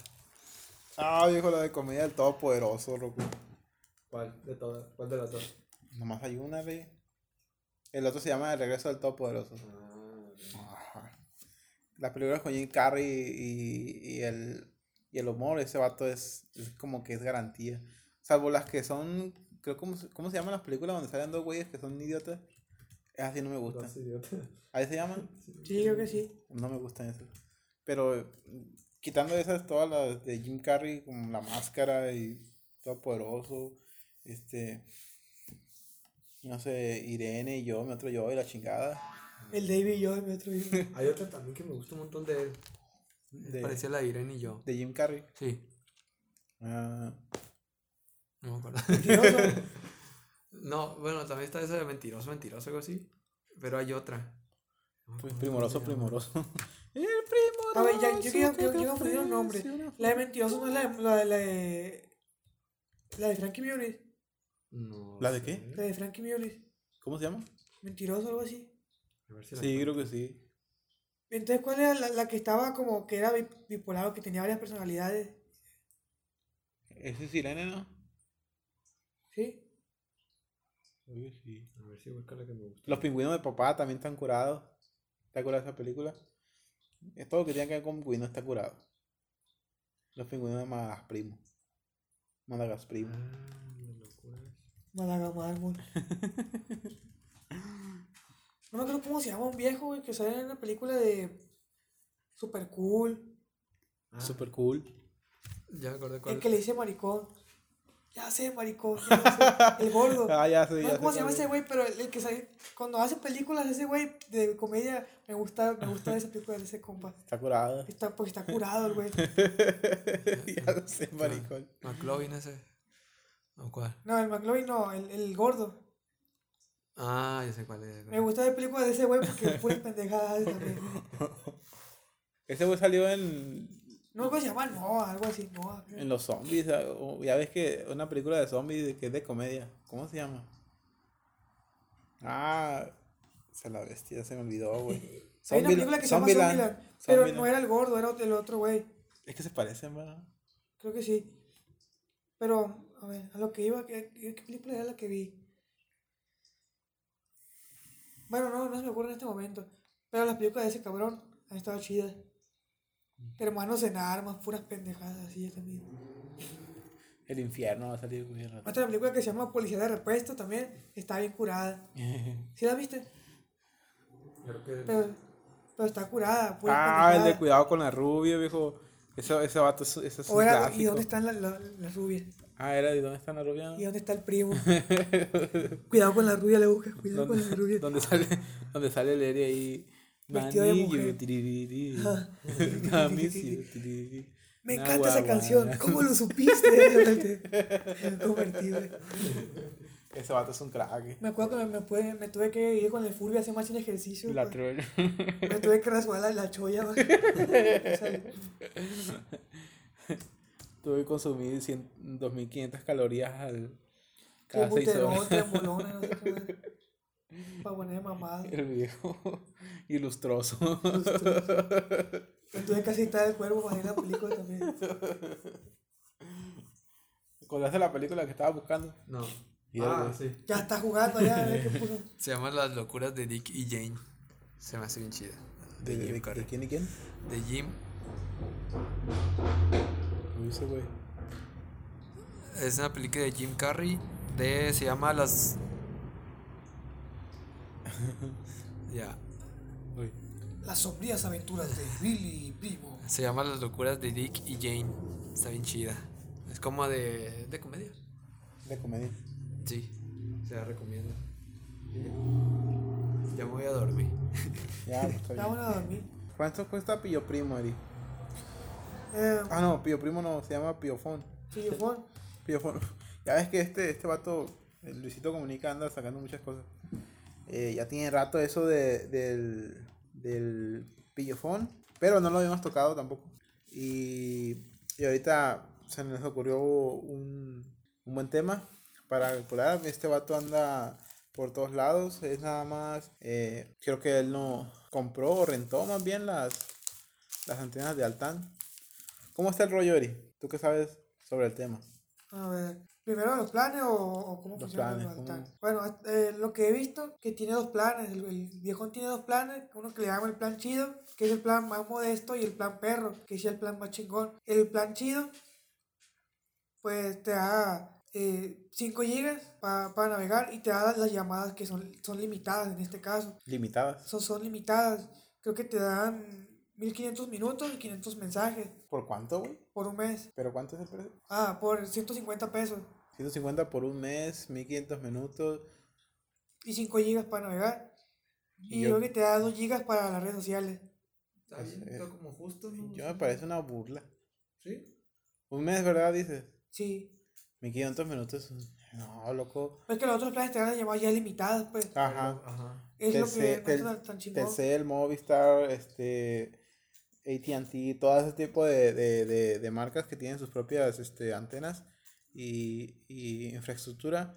[SPEAKER 1] Ah, viejo, la de comedia del Todopoderoso, loco.
[SPEAKER 2] ¿Cuál? De todas. ¿Cuál de las dos?
[SPEAKER 1] Nomás hay una, rey. El otro se llama El regreso del Todopoderoso. Ajá. La película con Jim Carrey y, y el, y el humor, ese vato es, es como que es garantía. Salvo las que son, creo, ¿cómo, se- ¿cómo se llaman las películas donde salen dos güeyes que son idiotas? Así no me gustan. ¿Ahí se llaman?
[SPEAKER 3] Sí, creo que sí.
[SPEAKER 1] No me gustan esas. Pero quitando esas, todas las de Jim Carrey, como La Máscara y Todopoderoso, este, no sé, Irene y yo, mi otro yo y la chingada.
[SPEAKER 3] El David y yo, el otro yo.
[SPEAKER 2] Hay otra también que me gusta un montón de él.
[SPEAKER 1] De,
[SPEAKER 2] Parecía la de Irene y yo.
[SPEAKER 1] de Jim Carrey.
[SPEAKER 2] Sí,
[SPEAKER 1] Ah,
[SPEAKER 2] no me acuerdo.
[SPEAKER 3] Mentiroso.
[SPEAKER 2] no, bueno, también está esa de mentiroso, mentiroso, algo así. Pero hay otra.
[SPEAKER 1] Pues, primoroso, primoroso. El primoroso.
[SPEAKER 3] A ver, ya, yo quiero, yo confundir un nombre. La de mentiroso no es la de, la de, la de, la de Frankie Muniz.
[SPEAKER 2] No
[SPEAKER 1] ¿La de qué?
[SPEAKER 3] La de Frankie Muniz.
[SPEAKER 1] ¿Cómo se llama?
[SPEAKER 3] Mentiroso, algo así.
[SPEAKER 2] A ver si la
[SPEAKER 1] Sí, creo que sí.
[SPEAKER 3] Entonces, ¿cuál era la, la que estaba como que era bi- bipolar o que tenía varias personalidades?
[SPEAKER 1] Ese es Irene, ¿no?
[SPEAKER 3] ¿Sí?
[SPEAKER 1] Que sí.
[SPEAKER 2] A ver si busca la que me gusta.
[SPEAKER 1] Los pingüinos de papá también están curados. ¿Te acuerdas de esa película? Es todo lo que tiene que ver con pingüinos está curado. Los pingüinos de Madagas Primo. Madagas Primo.
[SPEAKER 2] Ah,
[SPEAKER 3] Málaga Mármol. No me acuerdo cómo se llama un viejo, güey, que sale en la película de Super Cool.
[SPEAKER 2] Ah,
[SPEAKER 1] Super cool.
[SPEAKER 2] Ya me acordé cuál.
[SPEAKER 3] El que le dice maricón. Ya sé, maricón. ya sé. El gordo.
[SPEAKER 1] Ah, ya sé,
[SPEAKER 3] No
[SPEAKER 1] ya
[SPEAKER 3] sé cómo
[SPEAKER 1] sé
[SPEAKER 3] se llama ese
[SPEAKER 1] es.
[SPEAKER 3] güey, pero el, el que sale. Cuando hace películas, ese güey de comedia, me gusta, me gusta esa película de ese compa.
[SPEAKER 1] Está curado.
[SPEAKER 3] Está, porque está curado el güey.
[SPEAKER 1] ya lo sé, maricón.
[SPEAKER 2] McLovin ese. ¿O cuál?
[SPEAKER 3] No, el McLovin no, el, el gordo.
[SPEAKER 2] Ah, ya sé cuál es.
[SPEAKER 3] Me gusta ver películas de ese güey porque pura pendejada también.
[SPEAKER 1] Ese güey salió en,
[SPEAKER 3] No, ¿cómo se llama? No, algo así, no.
[SPEAKER 1] en Los Zombies. ah, Ya ves que una película de zombies que es de comedia. ¿Cómo se llama? Ah, se la bestia, se me olvidó, güey.
[SPEAKER 3] Hay una película que se llama
[SPEAKER 1] Zombieland.
[SPEAKER 3] Zombieland, pero
[SPEAKER 1] Zombieland.
[SPEAKER 3] no era el gordo, era el otro güey.
[SPEAKER 1] Es que se parecen, ¿verdad?
[SPEAKER 3] Creo que sí. Pero, a ver, a lo que iba, ¿qué, qué película era la que vi? Bueno, no, no se me ocurre en este momento. Pero las películas de ese cabrón han estado chidas. Hermanos en armas, puras pendejadas así también.
[SPEAKER 1] El infierno va a salir, al rato.
[SPEAKER 3] Otra película que se llama Policía de Repuesto también está bien curada. ¿Sí la viste?
[SPEAKER 2] Creo que.
[SPEAKER 3] Pero, pero está curada.
[SPEAKER 1] ah, el de cuidado con la rubia, viejo. Ese, ese vato es, ese es un
[SPEAKER 3] era, ¿Y dónde están las la, las rubias?
[SPEAKER 1] Ah, era de dónde está la rubia.
[SPEAKER 3] ¿Y dónde está el primo? Cuidado con la rubia, le busca. Cuidado con la
[SPEAKER 1] ¿Dónde,
[SPEAKER 3] rubia.
[SPEAKER 1] dónde sale, dónde sale el Eri ahí.
[SPEAKER 3] Vestido de mujer.
[SPEAKER 1] tiririrí.
[SPEAKER 3] Me encanta esa canción. ¿Cómo lo supiste? Güey.
[SPEAKER 1] Ese vato es un crack.
[SPEAKER 3] Me acuerdo que me, me, me tuve que ir con el Furby a hacer más sin ejercicio.
[SPEAKER 1] La
[SPEAKER 3] güey.
[SPEAKER 1] troll.
[SPEAKER 3] Me tuve que rasurar la, la cholla, sea,
[SPEAKER 1] Tuve que consumir 100 2500 calorías al. Cada seis
[SPEAKER 3] buterón,
[SPEAKER 1] horas.
[SPEAKER 3] trembolona, no sé qué. Para poner mamado.
[SPEAKER 1] El viejo ilustroso.
[SPEAKER 3] Me tuve que aceitar el cuerpo para ir la película también.
[SPEAKER 1] ¿Acordaste la película que estaba buscando?
[SPEAKER 2] No. Ah, sí.
[SPEAKER 3] Ya está jugando, ya. a ver qué puso.
[SPEAKER 2] Se llama Las locuras de Dick y Jane. Se me hace bien chida.
[SPEAKER 1] ¿De, de-
[SPEAKER 2] Jim
[SPEAKER 1] de- de quién y quién?
[SPEAKER 2] De Jim.
[SPEAKER 1] Uy, ese güey.
[SPEAKER 2] Es una película de Jim Carrey. De, se llama Las. ya.
[SPEAKER 1] Uy.
[SPEAKER 3] Las sombrías aventuras de Billy y Primo.
[SPEAKER 2] Se llama Las locuras de Dick y Jane. Está bien chida. Es como de, de comedia.
[SPEAKER 1] De comedia.
[SPEAKER 2] Sí. Se la recomiendo. Ya me voy a dormir.
[SPEAKER 1] Ya, pues, está
[SPEAKER 3] Ya a dormir.
[SPEAKER 1] ¿Cuánto cuesta Pío Primo, Eri?
[SPEAKER 3] Eh,
[SPEAKER 1] Ah, no, Pío Primo no, se llama Piofón.
[SPEAKER 3] Pillofón.
[SPEAKER 1] Piofón. Ya ves que este, este vato, el Luisito Comunica, anda sacando muchas cosas. Eh, ya tiene rato eso de, del, del pillofón, pero no lo habíamos tocado tampoco. Y, y ahorita se nos ocurrió un, un buen tema para calcular. Este vato anda por todos lados. Es nada más, eh, creo que él no compró o rentó más bien las, las antenas de Altan. ¿Cómo está el rollo, Eri? ¿Tú qué sabes sobre el tema?
[SPEAKER 3] A ver, primero los planes o, o cómo
[SPEAKER 1] Los
[SPEAKER 3] funciona
[SPEAKER 1] planes,
[SPEAKER 3] el
[SPEAKER 1] ¿cómo?
[SPEAKER 3] Bueno, eh, lo que he visto, que tiene dos planes. El, el viejón tiene dos planes. Uno que le llama el plan chido, que es el plan más modesto, y el plan perro, que es el plan más chingón. El plan chido, pues te da 5 gigas para navegar y te da las llamadas que son, son limitadas en este caso.
[SPEAKER 1] Limitadas.
[SPEAKER 3] Son, son limitadas. Creo que te dan 1500 minutos y 500 mensajes
[SPEAKER 1] ¿Por cuánto, güey?
[SPEAKER 3] por un mes.
[SPEAKER 1] ¿Pero cuánto es el precio?
[SPEAKER 3] Ah, por 150 pesos.
[SPEAKER 1] 150 por un mes, 1500 minutos.
[SPEAKER 3] y 5 gigas para navegar. Y,
[SPEAKER 1] Y yo-
[SPEAKER 3] creo que te da 2 gigas para las redes sociales.
[SPEAKER 2] Está
[SPEAKER 1] Pues,
[SPEAKER 2] bien, está como justo, ¿no?
[SPEAKER 1] Yo me parece una burla.
[SPEAKER 2] ¿Sí?
[SPEAKER 1] Un mes, ¿verdad? Dices.
[SPEAKER 3] Sí.
[SPEAKER 1] 1500 minutos. No, loco.
[SPEAKER 3] Es que los otros planes te dan las llamadas ya limitadas, pues.
[SPEAKER 1] Ajá.
[SPEAKER 2] Ajá.
[SPEAKER 3] Es lo
[SPEAKER 1] Telce-
[SPEAKER 3] que no está tan
[SPEAKER 1] Movistar, este, AT&T, todo ese tipo de, de, de, de marcas que tienen sus propias este, antenas y, y infraestructura,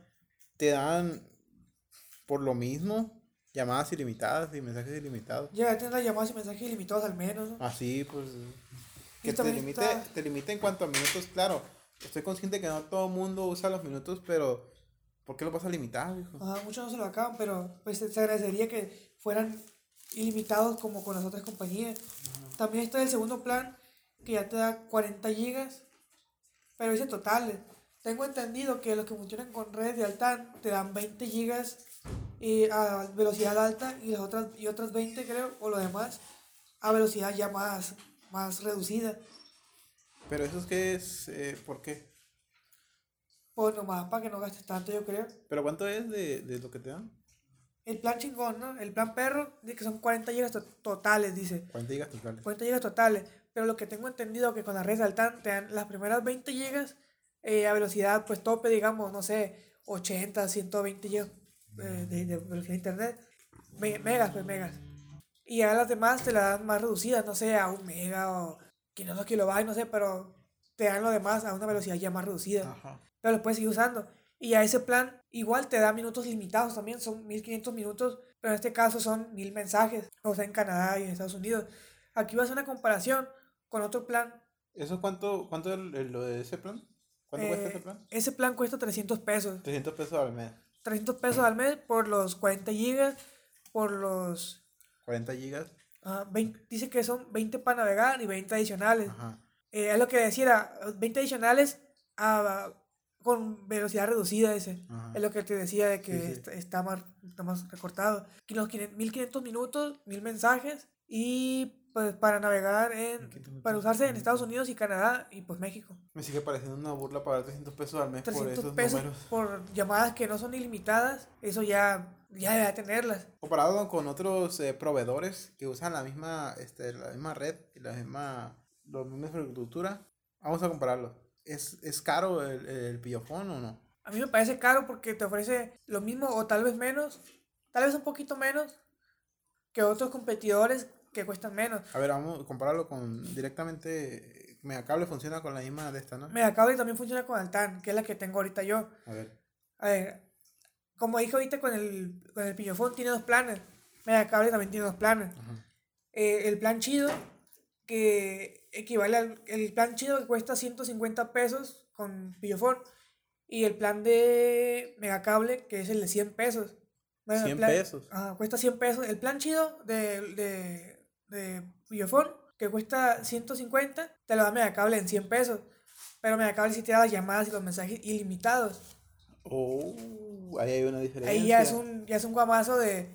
[SPEAKER 1] te dan por lo mismo llamadas ilimitadas y mensajes ilimitados.
[SPEAKER 3] Ya a tener las llamadas y mensajes ilimitados al menos, ¿no?
[SPEAKER 1] Así, pues,
[SPEAKER 3] Y
[SPEAKER 1] que te limite,
[SPEAKER 3] está-
[SPEAKER 1] te limite en cuanto a minutos, claro. Estoy consciente que no todo el mundo usa los minutos, pero ¿por qué lo vas a limitar, viejo?
[SPEAKER 3] Ajá, muchos no se lo acaban, pero pues se agradecería que fueran ilimitados como con las otras compañías. También está el segundo plan que ya te da 40 gigas, pero dice totales. Tengo entendido que los que funcionan con redes de Altan te dan 20 gigas a velocidad alta y las otras y otras 20 creo o lo demás a velocidad ya más más reducida.
[SPEAKER 1] Pero eso es que es, eh, ¿por qué?
[SPEAKER 3] Pues nomás para que no gastes tanto, yo creo.
[SPEAKER 1] ¿Pero cuánto es de, de lo que te dan?
[SPEAKER 3] El plan chingón, ¿no? El plan perro dice que son 40 gigas to- totales, dice.
[SPEAKER 1] 40 gigas totales.
[SPEAKER 3] 40 gigas totales. Pero lo que tengo entendido que con las redes Altan te dan las primeras 20 gigas eh, a velocidad pues tope, digamos, no sé, 80, 120 gigas eh, de, de velocidad de internet. Me- megas, pues megas. Y a las demás te las dan más reducidas, no sé, a un mega o 500 kilobytes, no sé, pero te dan lo demás a una velocidad ya más reducida.
[SPEAKER 1] Ajá.
[SPEAKER 3] Pero los puedes seguir usando. Y a ese plan igual te da minutos limitados también, son 1500 minutos, pero en este caso son 1000 mensajes, o sea, en Canadá y en Estados Unidos. Aquí vas a hacer una comparación con otro plan.
[SPEAKER 1] ¿Eso cuánto, cuánto es lo de ese plan? ¿Cuánto cuesta ese
[SPEAKER 3] Eh,
[SPEAKER 1] plan?
[SPEAKER 3] Ese plan cuesta 300 pesos.
[SPEAKER 1] 300 pesos al mes.
[SPEAKER 3] 300 pesos al mes por los 40 gigas, por los...
[SPEAKER 1] 40 gigas.
[SPEAKER 3] ah, 20 dice que son 20 para navegar y 20 adicionales.
[SPEAKER 1] Ajá.
[SPEAKER 3] Eh, es lo que decía, era 20 adicionales a- con velocidad reducida ese.
[SPEAKER 1] Ajá.
[SPEAKER 3] Es lo que te decía de que
[SPEAKER 1] Sí, sí.
[SPEAKER 3] Está, está más, está más recortado. Los 500 1500 minutos, 1000 mensajes y pues para navegar en...
[SPEAKER 1] 1500
[SPEAKER 3] Para usarse en. Estados Unidos y Canadá y pues México.
[SPEAKER 1] Me sigue pareciendo una burla pagar 300 pesos al mes por
[SPEAKER 3] 300
[SPEAKER 1] esos
[SPEAKER 3] pesos
[SPEAKER 1] números.
[SPEAKER 3] por llamadas que no son ilimitadas, eso ya, ya debe tenerlas.
[SPEAKER 1] Comparado con otros eh, proveedores que usan la misma, este, la misma red y la misma, la misma infraestructura, vamos a compararlo. ¿Es, es caro el, el pillofón o no?
[SPEAKER 3] A mí me parece caro porque te ofrece lo mismo o tal vez menos, tal vez un poquito menos que otros competidores que cuestan menos.
[SPEAKER 1] A ver, vamos a compararlo con directamente. Megacable funciona con la misma de esta, ¿no?
[SPEAKER 3] Megacable también funciona con Altan, que es la que tengo ahorita yo.
[SPEAKER 1] A ver.
[SPEAKER 3] A ver, como dije ahorita con el, con el Pillofón tiene dos planes. Megacable también tiene dos planes. Eh, el plan chido, que equivale al el plan chido que cuesta 150 pesos con Pillofón. Y el plan de Megacable, que es el de 100 pesos. Bueno, el
[SPEAKER 1] 100
[SPEAKER 3] plan-
[SPEAKER 1] pesos.
[SPEAKER 3] Ajá, cuesta 100 pesos. El plan chido de, de, de Pillofón, que cuesta 150, te lo da Megacable en 100 pesos. Pero Megacable sí te da las llamadas y los mensajes ilimitados.
[SPEAKER 1] Oh, ahí hay una diferencia.
[SPEAKER 3] Ahí ya es un, ya es un guamazo de.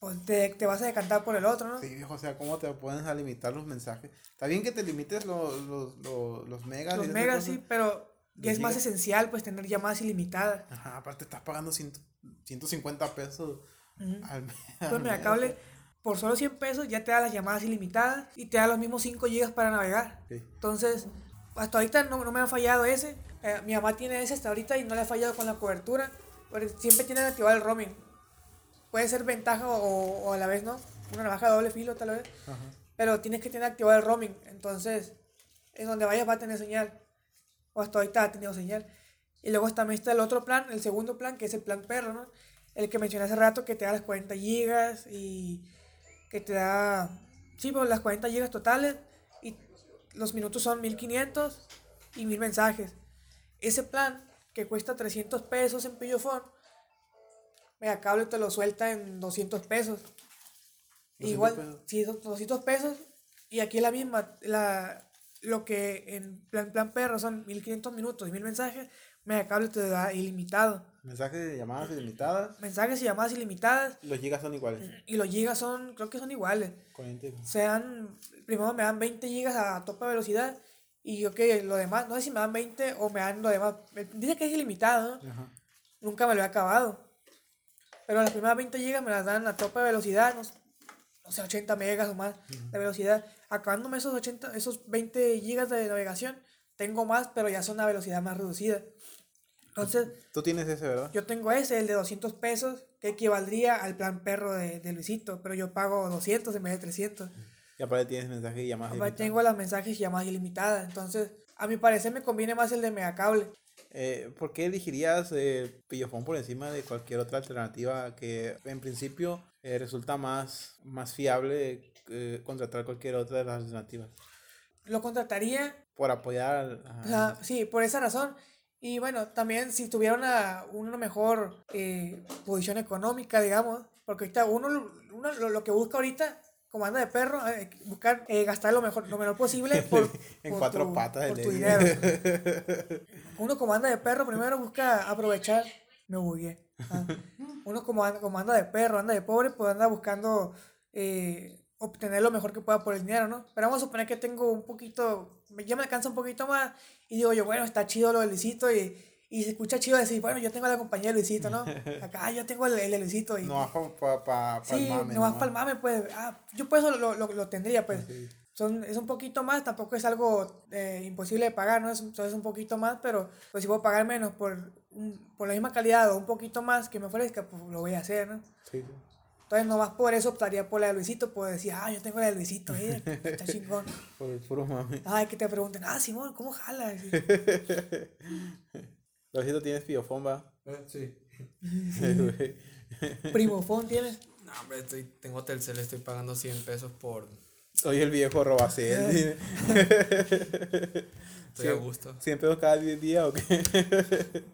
[SPEAKER 3] Pues te, te vas a decantar por el otro, ¿no?
[SPEAKER 1] Sí, viejo, o sea, ¿cómo te pones a limitar los mensajes? Está bien que te limites los, los, los, los megas.
[SPEAKER 3] Los megas sí, pero es más esencial pues tener llamadas ilimitadas.
[SPEAKER 1] Ajá, aparte estás pagando 100 150 pesos
[SPEAKER 3] Ujú.
[SPEAKER 1] al mes.
[SPEAKER 3] Pues mira, cable, por solo 100 pesos ya te da las llamadas ilimitadas y te da los mismos 5 gigas para navegar.
[SPEAKER 1] Sí.
[SPEAKER 3] Entonces, hasta ahorita no, no me ha fallado ese. Eh, mi mamá tiene ese hasta ahorita y no le ha fallado con la cobertura. Pero siempre tiene activado el roaming. Puede ser ventaja o, o a la vez no. Una navaja de doble filo tal vez.
[SPEAKER 1] Ajá.
[SPEAKER 3] Pero tienes que tener activado el roaming. Entonces, en donde vayas va a tener señal. O hasta ahorita ha tenido señal. Y luego también está el otro plan, el segundo plan, que es el plan perro, ¿no? El que mencioné hace rato, que te da las 40 gigas y que te da, sí, pues las 40 gigas totales y los minutos son 1500 y 1000 mensajes. Ese plan, que cuesta 300 pesos en Pillofón, Megacable te lo suelta en 200 pesos.
[SPEAKER 1] 200
[SPEAKER 3] Igual,
[SPEAKER 1] pesos.
[SPEAKER 3] sí, son 200 pesos. Y aquí es la misma. La, lo que en plan, plan perro son 1500 minutos y 1000 mensajes, Megacable te da ilimitado.
[SPEAKER 1] Mensajes de llamadas ilimitadas.
[SPEAKER 3] Mensajes y llamadas ilimitadas.
[SPEAKER 1] Los gigas son iguales.
[SPEAKER 3] Y los gigas son, creo que son iguales.
[SPEAKER 1] 40.
[SPEAKER 3] Sean, primero me dan 20 gigas a tope velocidad. Y yo que lo demás, no sé si me dan 20 o me dan lo demás. Dice que es ilimitado, ¿no? Nunca me lo he acabado. Pero las primeras 20 gigas me las dan a tope velocidad, no, s- no sé, 80 megas o más de velocidad. Acabándome esos 80, esos 20 gigas de navegación, tengo más, pero ya son a velocidad más reducida. Entonces,
[SPEAKER 1] Tú tienes ese, ¿verdad?
[SPEAKER 3] yo tengo ese, el de 200 pesos, que equivaldría al plan perro de, de Luisito, pero yo pago 200 en vez de 300.
[SPEAKER 1] Y aparte tienes mensajes y llamadas ilimitadas.
[SPEAKER 3] tengo las mensajes y llamadas ilimitadas. Entonces, a mi parecer me conviene más el de Megacable.
[SPEAKER 1] Eh, ¿Por qué elegirías eh, Pillofón por encima de cualquier otra alternativa que en principio eh, resulta más, más fiable eh, contratar cualquier otra de las alternativas?
[SPEAKER 3] Lo contrataría
[SPEAKER 1] Por apoyar a-
[SPEAKER 3] sea, sí, por esa razón. Y bueno, también si tuviera una, una mejor eh, posición económica, digamos, porque ahorita uno, uno lo, lo que busca ahorita, como anda de perro, eh, buscar eh, gastar lo mejor lo menor posible por,
[SPEAKER 1] En
[SPEAKER 3] por
[SPEAKER 1] cuatro
[SPEAKER 3] tu-
[SPEAKER 1] patas
[SPEAKER 3] por tu dinero. Uno como anda de perro primero busca aprovechar, me bugué. Ah. Uno como anda, como anda de perro, anda de pobre, pues anda buscando eh, obtener lo mejor que pueda por el dinero, ¿no? Pero vamos a suponer que tengo un poquito, ya me alcanza un poquito más y digo yo, bueno, está chido lo de Luisito y, y se escucha chido decir, bueno, yo tengo la compañía de Luisito, ¿no? Acá yo tengo el, el de Luisito y...
[SPEAKER 1] No vas pa, pa, pa,
[SPEAKER 3] Sí,
[SPEAKER 1] pa'l mame,
[SPEAKER 3] no vas para el mame, pues. Ah, yo pues eso lo, lo, lo tendría, pues.
[SPEAKER 1] Sí.
[SPEAKER 3] Son, es un poquito más, tampoco es algo eh, imposible de pagar, ¿no? Es, es un poquito más, pero pues si puedo pagar menos por, un- por la misma calidad o un poquito más que me ofrezca, pues lo voy a hacer, ¿no?
[SPEAKER 1] Sí, sí.
[SPEAKER 3] Entonces nomás por eso optaría por la de Luisito, pues decir, ah, yo tengo la de Luisito, eh, está chingón.
[SPEAKER 1] Por el puro mame.
[SPEAKER 3] Ay, que te pregunten, ah, Simón, ¿cómo jalas?
[SPEAKER 1] Davidito, tienes pillofón, va.
[SPEAKER 2] sí.
[SPEAKER 1] Güey.
[SPEAKER 3] Primofón tienes.
[SPEAKER 2] No, hombre, estoy, tengo Telcel, estoy pagando 100 pesos por...
[SPEAKER 1] Soy el viejo robacel.
[SPEAKER 2] Estoy a gusto.
[SPEAKER 1] 100 pesos cada 10 días o qué.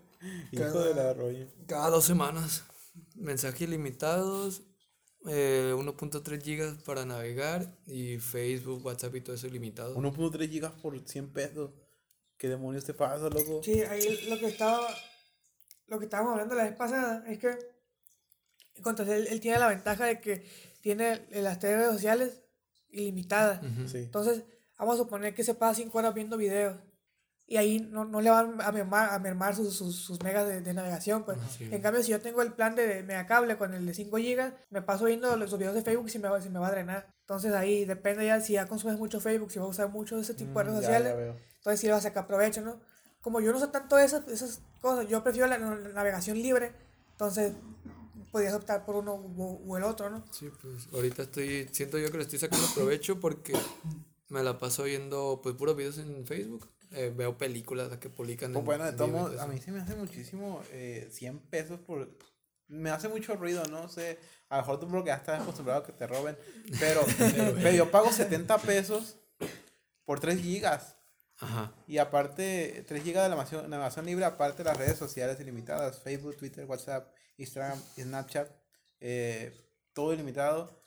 [SPEAKER 1] Hijo de la roña.
[SPEAKER 2] Cada dos semanas. Mensajes ilimitados, eh, 1.3 gigas para navegar y Facebook, WhatsApp y todo eso ilimitado.
[SPEAKER 1] 1.3 gigas por 100 pesos. ¿Qué demonios te pasa, loco?
[SPEAKER 3] Sí, ahí lo que estaba. Lo que estábamos hablando la vez pasada es que. Entonces él, él tiene la ventaja de que tiene las redes sociales ilimitadas.
[SPEAKER 1] Sí.
[SPEAKER 3] Entonces, vamos a suponer que se pasa 5 horas viendo videos. Y ahí no, no le van a mermar, a mermar sus, sus, sus megas de, de navegación. Pues.
[SPEAKER 2] Sí.
[SPEAKER 3] En cambio, si yo tengo el plan de megacable con el de 5 gigas, me paso viendo los videos de Facebook y si me, va, si me va a drenar. Entonces ahí depende ya si ya consumes mucho Facebook, si vas a usar mucho ese tipo de
[SPEAKER 1] Mm,
[SPEAKER 3] redes sociales. Entonces sí le vas a sacar provecho, ¿no? Como yo no sé tanto esas, esas cosas, yo prefiero la, la navegación libre, entonces podías optar por uno u, u el otro, ¿no?
[SPEAKER 2] Sí, pues ahorita estoy, siento yo que le estoy sacando provecho porque me la paso viendo pues puros videos en Facebook. Eh, veo películas que publican
[SPEAKER 1] Pues
[SPEAKER 2] en
[SPEAKER 1] bueno, de todos modos,
[SPEAKER 2] todo
[SPEAKER 1] a mí se me hace muchísimo eh, 100 pesos por... Me hace mucho ruido, no sé. A lo mejor tú porque ya estás acostumbrado a que te roben. Pero, pero yo pago 70 pesos por 3 gigas.
[SPEAKER 2] Ajá.
[SPEAKER 1] Y aparte, 3 gigas de navegación, navegación libre, aparte las redes sociales ilimitadas. Facebook, Twitter, WhatsApp, Instagram, Snapchat. eh, todo ilimitado.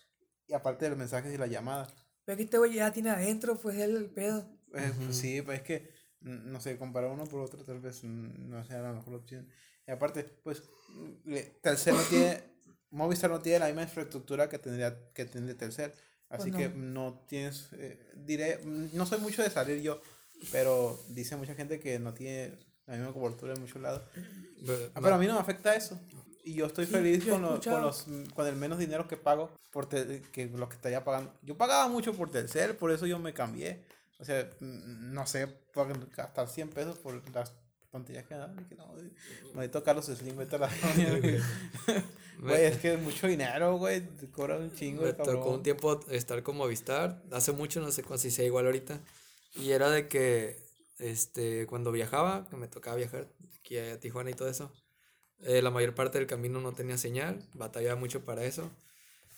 [SPEAKER 1] Y aparte de los mensajes y las llamadas.
[SPEAKER 3] Pero que este güey ya tiene adentro, pues él el pedo.
[SPEAKER 1] Eh, pues sí, pues es que, no sé, comparar uno por otro tal vez no sea la mejor opción. Y aparte, pues, Telcel no tiene, Movistar no tiene la misma infraestructura que tendría que tener Telcel. Así
[SPEAKER 3] Pues
[SPEAKER 1] que
[SPEAKER 3] no.
[SPEAKER 1] tienes, eh, diré, no soy mucho de salir yo, pero dice mucha gente que no tiene la misma cobertura en muchos lados.
[SPEAKER 2] Pero-
[SPEAKER 1] Ah, pero a mí no me afecta eso. Y yo estoy
[SPEAKER 3] Sí,
[SPEAKER 1] feliz
[SPEAKER 3] yo
[SPEAKER 1] con, los, con, los, con el menos dinero que pago por tel- que lo que estaría pagando. Yo pagaba mucho por Telcel, por eso yo me cambié. O sea, no sé, por gastar 100 pesos por las tonterías que dan. Que no, maldito Carlos Slim, vete a la Güey, es que es mucho dinero, güey. Te cobran un chingo
[SPEAKER 2] Me
[SPEAKER 1] de
[SPEAKER 2] tocó un
[SPEAKER 1] cabrón.
[SPEAKER 2] tiempo estar con Movistar, hace mucho, no sé si sea igual ahorita. Y era de que este, cuando viajaba, que me tocaba viajar aquí a Tijuana y todo eso, eh, la mayor parte del camino no tenía señal, batallaba mucho para eso.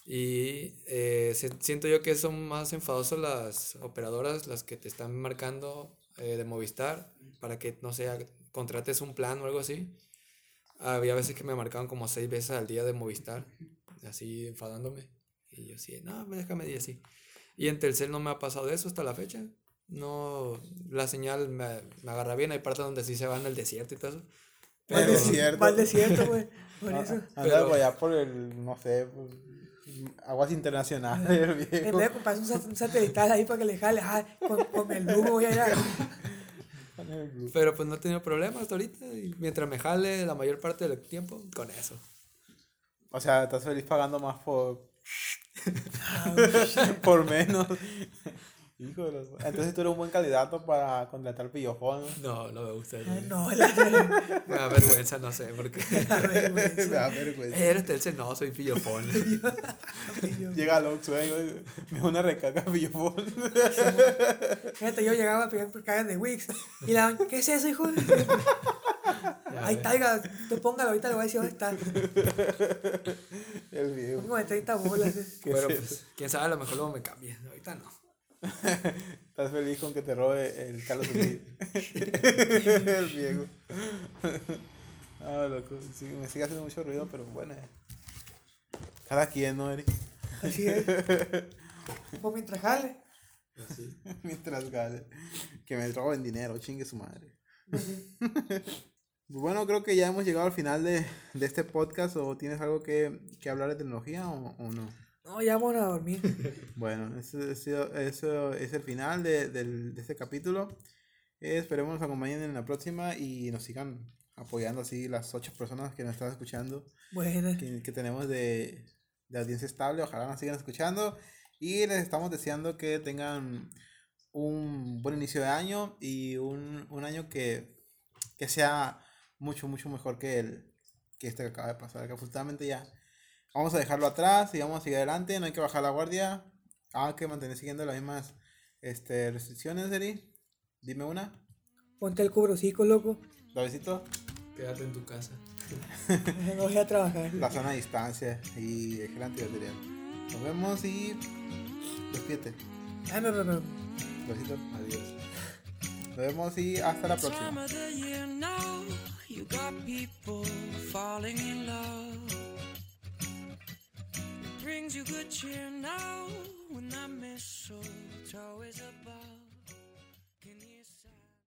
[SPEAKER 2] Y eh, se- siento yo que son más enfadosos las operadoras, las que te están marcando eh, de Movistar, para que, no sé, contrates un plan o algo así. Había veces que me marcaban como seis veces al día de Movistar, así enfadándome. Y yo sí, no, pues déjame ir así. Y en Telcel no me ha pasado eso hasta la fecha. No, la señal me, me agarra bien. Hay partes donde sí se va en el desierto y todo eso. Pero-
[SPEAKER 1] desierto.
[SPEAKER 3] Va al desierto, güey. Por
[SPEAKER 1] Ah,
[SPEAKER 3] eso.
[SPEAKER 1] Anda
[SPEAKER 2] Pero-
[SPEAKER 1] allá por el, no sé, por aguas internacionales,
[SPEAKER 3] En
[SPEAKER 1] viejo.
[SPEAKER 3] vez de comprarse un, sat- un satelital ahí para que le jale, ah, con, con el Lugo voy a ir a...
[SPEAKER 2] Pero pues no he tenido problemas hasta ahorita. Y mientras me jale la mayor parte del tiempo, con eso.
[SPEAKER 1] O sea, estás feliz pagando más por. por menos. Hijo de los. Entonces tú eres un buen candidato para contratar pillofón.
[SPEAKER 2] No, no me gusta.
[SPEAKER 3] Ay, no, la,
[SPEAKER 2] Me da vergüenza, no sé por qué.
[SPEAKER 1] Me
[SPEAKER 3] vergüenza.
[SPEAKER 1] da vergüenza.
[SPEAKER 2] ¿Eres Telcel? No, soy pillofón.
[SPEAKER 1] Llega al Oxxo me da una recarga pillofón.
[SPEAKER 3] Fíjate, yo llegaba a pedir cargas de Wix y la ¿qué es eso, hijo?
[SPEAKER 2] Ya
[SPEAKER 3] Ahí está, oiga, tú póngalo, ahorita le voy a decir dónde está.
[SPEAKER 1] El viejo.
[SPEAKER 3] como de 30 bolas. eh.
[SPEAKER 1] ¿Qué
[SPEAKER 2] Pero
[SPEAKER 1] es
[SPEAKER 2] pues, quién sabe, a lo mejor luego me cambie. Ahorita no.
[SPEAKER 1] Estás feliz con que te robe el Carlos el viejo. Ah, loco. Sí, me sigue haciendo mucho ruido, pero bueno. Cada quien, ¿no, Eric?
[SPEAKER 3] Así es. Pues mientras jale.
[SPEAKER 1] Mientras gane. Que me roben dinero, chingue su madre. Bueno, creo que ya hemos llegado al final de, de este podcast. ¿O tienes algo que, que hablar de tecnología o, o no?
[SPEAKER 3] No, ya vamos a dormir.
[SPEAKER 1] Bueno, ese, ese- eso es el final de, del- de este capítulo. Eh, esperemos nos acompañen en la próxima y nos sigan apoyando así las ocho personas que nos están escuchando,
[SPEAKER 3] Bueno,
[SPEAKER 1] que, que tenemos de, de audiencia estable. Ojalá nos sigan escuchando y les estamos deseando que tengan un buen inicio de año y un, un año que, que sea mucho, mucho mejor que el que este que acaba de pasar. Que absolutamente ya vamos a dejarlo atrás y vamos a seguir adelante. No hay que bajar la guardia. Hay que mantener siguiendo las mismas este, restricciones, Eri. Dime una.
[SPEAKER 3] ponte el cubrocico, loco.
[SPEAKER 1] Davidito.
[SPEAKER 2] Quédate en tu casa.
[SPEAKER 3] No voy a trabajar.
[SPEAKER 1] La zona de distancia y el gel antibacterial. Nos vemos y despídete.
[SPEAKER 3] Ay, me, me, me.
[SPEAKER 1] Besito.
[SPEAKER 2] Adiós.
[SPEAKER 1] Nos vemos y hasta la próxima.
[SPEAKER 4] Brings you good cheer now when that mistletoe is above.